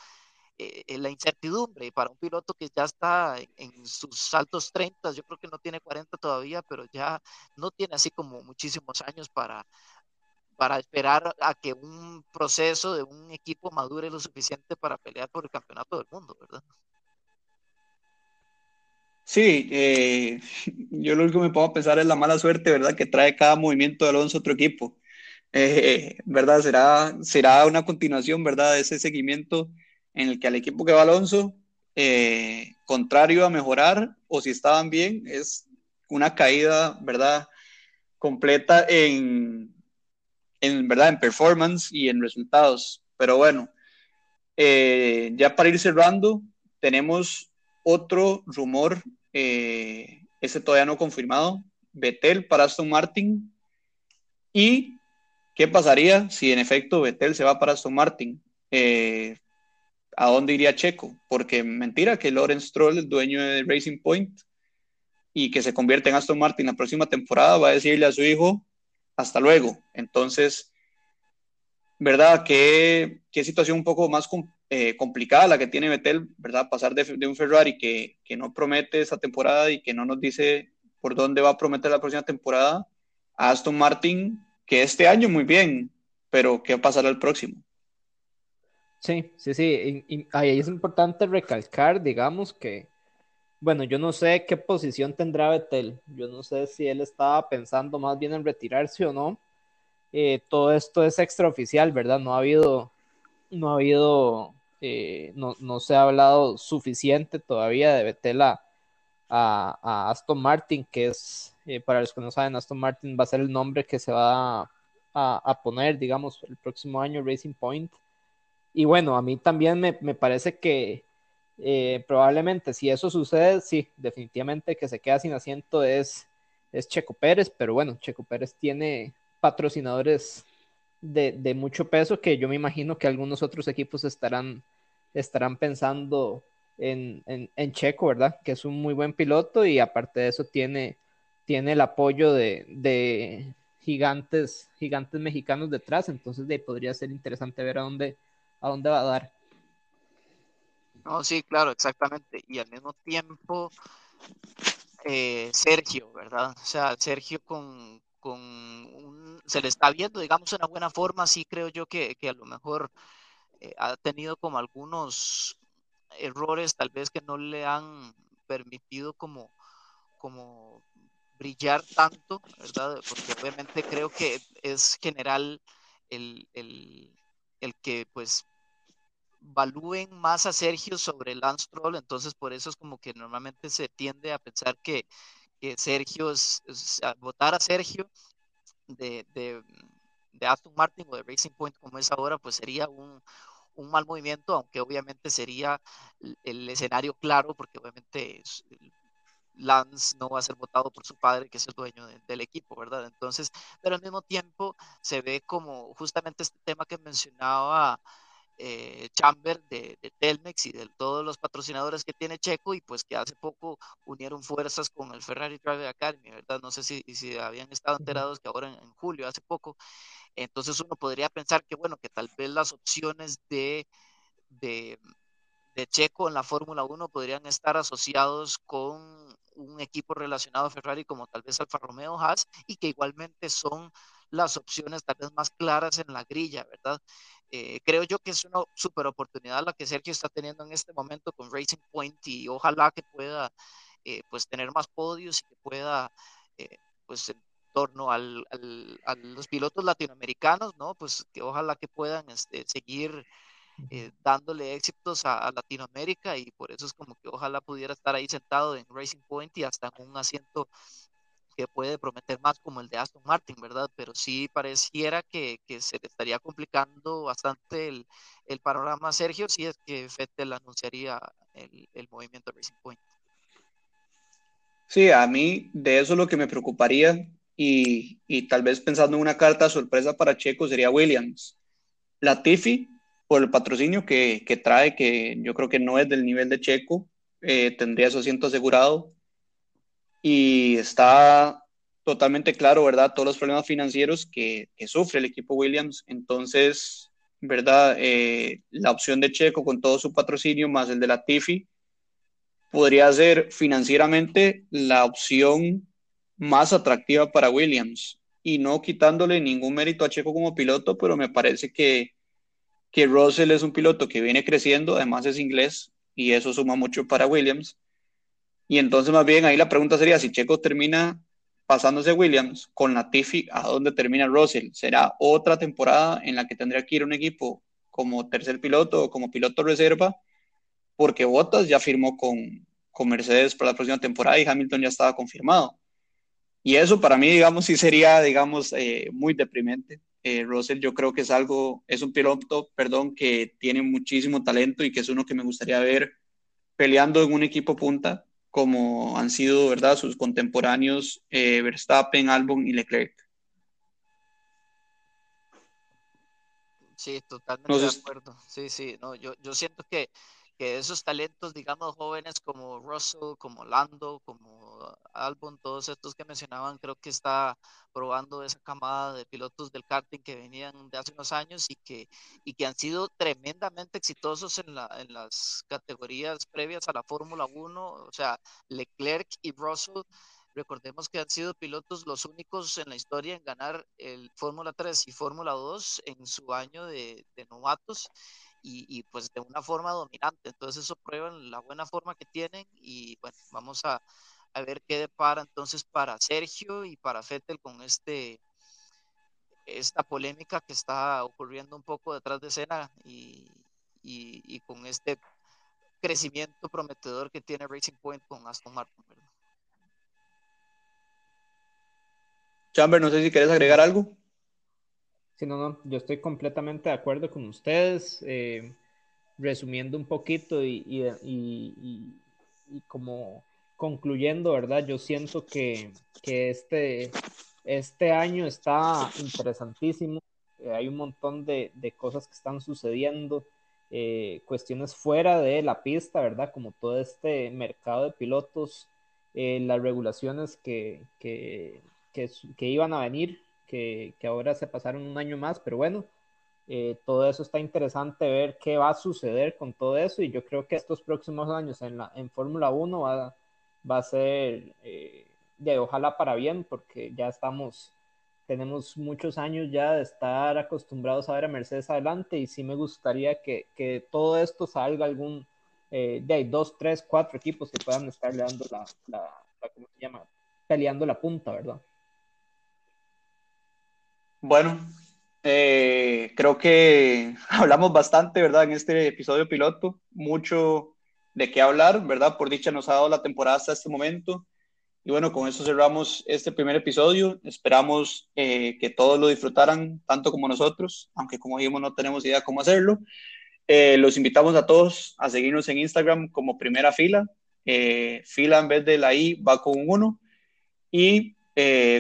B: eh, la incertidumbre para un piloto que ya está en, sus altos 30, yo creo que no tiene 40 todavía, pero ya no tiene así como muchísimos años para, para esperar a que un proceso de un equipo madure lo suficiente para pelear por el campeonato del mundo, ¿verdad?
A: Sí, eh, yo lo único que me puedo pensar es la mala suerte, ¿verdad? Que trae cada movimiento de Alonso a otro equipo. Eh, ¿Verdad? Será, será una continuación, ¿verdad? De ese seguimiento en el que al equipo que va Alonso, eh, contrario a mejorar, o si estaban bien, es una caída, ¿verdad? Completa en, en ¿verdad? En performance y en resultados. Pero bueno, eh, ya para ir cerrando, tenemos otro rumor, eh, ese todavía no confirmado, Betel para Aston Martin. ¿Y qué pasaría si en efecto Betel se va para Aston Martin? Eh, ¿a dónde iría Checo? Porque mentira que Lawrence Stroll, el dueño de Racing Point, y que se convierte en Aston Martin la próxima temporada, va a decirle a su hijo, hasta luego. Entonces, ¿verdad? Qué, qué situación un poco más eh, complicada la que tiene Vettel, ¿verdad? Pasar de, un Ferrari que, que, no promete esa temporada y que no nos dice por dónde va a prometer la próxima temporada, a Aston Martin, que este año muy bien, pero ¿qué pasará el próximo?
C: Sí, sí, sí. Y, ahí es importante recalcar, digamos, que, bueno, yo no sé qué posición tendrá Betel. Yo no sé si él estaba pensando más bien en retirarse o no. Eh, todo esto es extraoficial, ¿verdad? No ha habido, no ha habido, eh, no, no, se ha hablado suficiente todavía de Betel a, Aston Martin, que es, eh, para los que no saben, Aston Martin va a ser el nombre que se va a, poner, digamos, el próximo año, Racing Point. Y bueno, a mí también me, parece que eh, probablemente si eso sucede, sí, definitivamente que se queda sin asiento es, es Checo Pérez, pero bueno, Checo Pérez tiene patrocinadores de, mucho peso que yo me imagino que algunos otros equipos estarán, estarán pensando en, Checo, ¿verdad? Que es un muy buen piloto y aparte de eso tiene, tiene el apoyo de, de gigantes, gigantes mexicanos detrás, entonces de, podría ser interesante ver a dónde a dónde va a dar.
B: No, sí, claro, exactamente. Y al mismo tiempo, eh, Sergio, ¿verdad? O sea, Sergio con, se le está viendo, digamos, una buena forma, sí creo yo que, que a lo mejor eh, ha tenido como algunos errores, tal vez que no le han permitido como, como brillar tanto, ¿verdad? Porque obviamente creo que es general el, el, el que pues valúen más a Sergio sobre Lance Stroll, entonces por eso es como que normalmente se tiende a pensar que, Sergio es, votar a Sergio de, de, Aston Martin o de Racing Point como es ahora, pues sería un, mal movimiento, aunque obviamente sería el, escenario claro, porque obviamente Lance no va a ser votado por su padre, que es el dueño del equipo, ¿verdad? Entonces, pero al mismo tiempo se ve como justamente este tema que mencionaba eh, Chamber de, Telmex y de todos los patrocinadores que tiene Checo y pues que hace poco unieron fuerzas con el Ferrari Driver Academy, ¿verdad? No sé si, si habían estado enterados que ahora en, julio, hace poco, entonces uno podría pensar que bueno, que tal vez las opciones de, de, de Checo en la Fórmula 1 podrían estar asociados con un equipo relacionado a Ferrari como tal vez Alfa Romeo Haas y que igualmente son las opciones tal vez más claras en la grilla, ¿verdad? Eh, creo yo que es una super oportunidad la que Sergio está teniendo en este momento con Racing Point y ojalá que pueda eh, pues tener más podios y que pueda eh, pues en torno al, a los pilotos latinoamericanos, ¿no? Pues que ojalá que puedan este, seguir dándole éxitos a, a, Latinoamérica y por eso es como que ojalá pudiera estar ahí sentado en Racing Point y hasta en un asiento que puede prometer más como el de Aston Martin, ¿verdad? Pero sí pareciera que, que se le estaría complicando bastante el, el, panorama Sergio si es que Fettel anunciaría el, el movimiento Racing Point.
A: Sí, a mí de eso lo que me preocuparía y, y, tal vez pensando en una carta sorpresa para Checo sería Williams, Latifi, por el patrocinio que, que, trae, que yo creo que no es del nivel de Checo, eh, tendría su asiento asegurado. Y está totalmente claro, ¿verdad? Todos los problemas financieros que, sufre el equipo Williams. Entonces, ¿verdad? Eh, la opción de Checo con todo su patrocinio más el de la Tiffy podría ser financieramente la opción más atractiva para Williams y no quitándole ningún mérito a Checo como piloto, pero me parece que, que Russell es un piloto que viene creciendo, además es inglés y eso suma mucho para Williams. Y entonces más bien ahí la pregunta sería si Checo termina pasándose Williams con la Tiffy, ¿a dónde termina Russell? ¿Será otra temporada en la que tendría que ir un equipo como tercer piloto o como piloto reserva? Porque Bottas ya firmó con, con Mercedes para la próxima temporada y Hamilton ya estaba confirmado. Y eso para mí, digamos, sí sería, digamos, eh, muy deprimente. Eh, Russell yo creo que es algo, es un piloto, perdón, que tiene muchísimo talento y que es uno que me gustaría ver peleando en un equipo punta, como han sido, ¿verdad?, sus contemporáneos eh, Verstappen, Albon y Leclerc.
B: Sí, totalmente de acuerdo. Sí, sí, no, yo, yo siento que, que esos talentos, digamos, jóvenes como Russell, como Lando, como Albon, todos estos que mencionaban, creo que está probando esa camada de pilotos del karting que venían de hace unos años y que, y que han sido tremendamente exitosos en, la, en las categorías previas a la Fórmula 1, o sea, Leclerc y Russell. Recordemos que han sido pilotos los únicos en la historia en ganar el Fórmula 3 y Fórmula 2 en su año de, de novatos y, y, pues de una forma dominante. Entonces eso prueba la buena forma que tienen y bueno, vamos a, a ver qué depara entonces para Sergio y para Fettel con este esta polémica que está ocurriendo un poco detrás de escena y, y, con este crecimiento prometedor que tiene Racing Point con Aston Martin.
A: Chamber, no sé si quieres agregar algo.
C: Sí, no, no, yo estoy completamente de acuerdo con ustedes. Eh, resumiendo un poquito y, como concluyendo, ¿verdad? Yo siento que, que este, este año está interesantísimo. Eh, hay un montón de, de, cosas que están sucediendo, eh, cuestiones fuera de la pista, ¿verdad? Como todo este mercado de pilotos, las regulaciones que, que, que, iban a venir, que, ahora se pasaron un año más, pero bueno, todo eso está interesante ver qué va a suceder con todo eso y yo creo que estos próximos años en, la, en Fórmula 1 va va a ser eh, de ojalá para bien, porque ya estamos, tenemos muchos años ya de estar acostumbrados a ver a Mercedes adelante y sí me gustaría que, que todo esto salga algún, eh, de dos, tres, cuatro equipos que puedan estar dando la, la, ¿cómo se llama? Peleando la punta, ¿verdad?
A: Bueno, eh, creo que hablamos bastante, ¿verdad? En este episodio piloto, mucho de qué hablar, ¿verdad? Por dicha nos ha dado la temporada hasta este momento. Y bueno, con eso cerramos este primer episodio. Esperamos eh, que todos lo disfrutaran tanto como nosotros, aunque como dijimos no tenemos idea cómo hacerlo. Eh, los invitamos a todos a seguirnos en Instagram como primera fila. Fila en vez de la I va con un 1. Y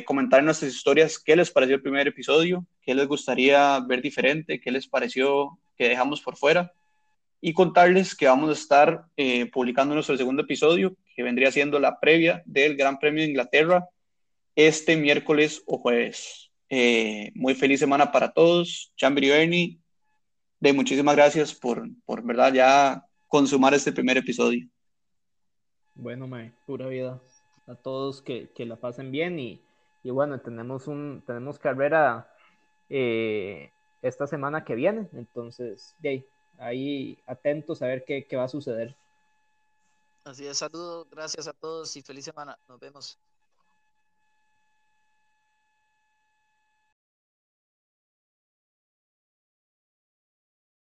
A: comentar en nuestras historias qué les pareció el primer episodio, qué les gustaría ver diferente, qué les pareció que dejamos por fuera y contarles que vamos a estar eh, publicando nuestro segundo episodio, que vendría siendo la previa del Gran Premio de Inglaterra, este miércoles o jueves. Eh, muy feliz semana para todos. Chamber y Ernie, de muchísimas gracias por, por verdad ya consumar este primer episodio.
C: Bueno, Mae, pura vida. A todos que, que la pasen bien y, y, bueno, tenemos, un, tenemos carrera eh, esta semana que viene, entonces, ahí ahí atentos a ver qué, qué va a suceder.
B: Así es, saludos, gracias a todos y feliz semana. Nos vemos.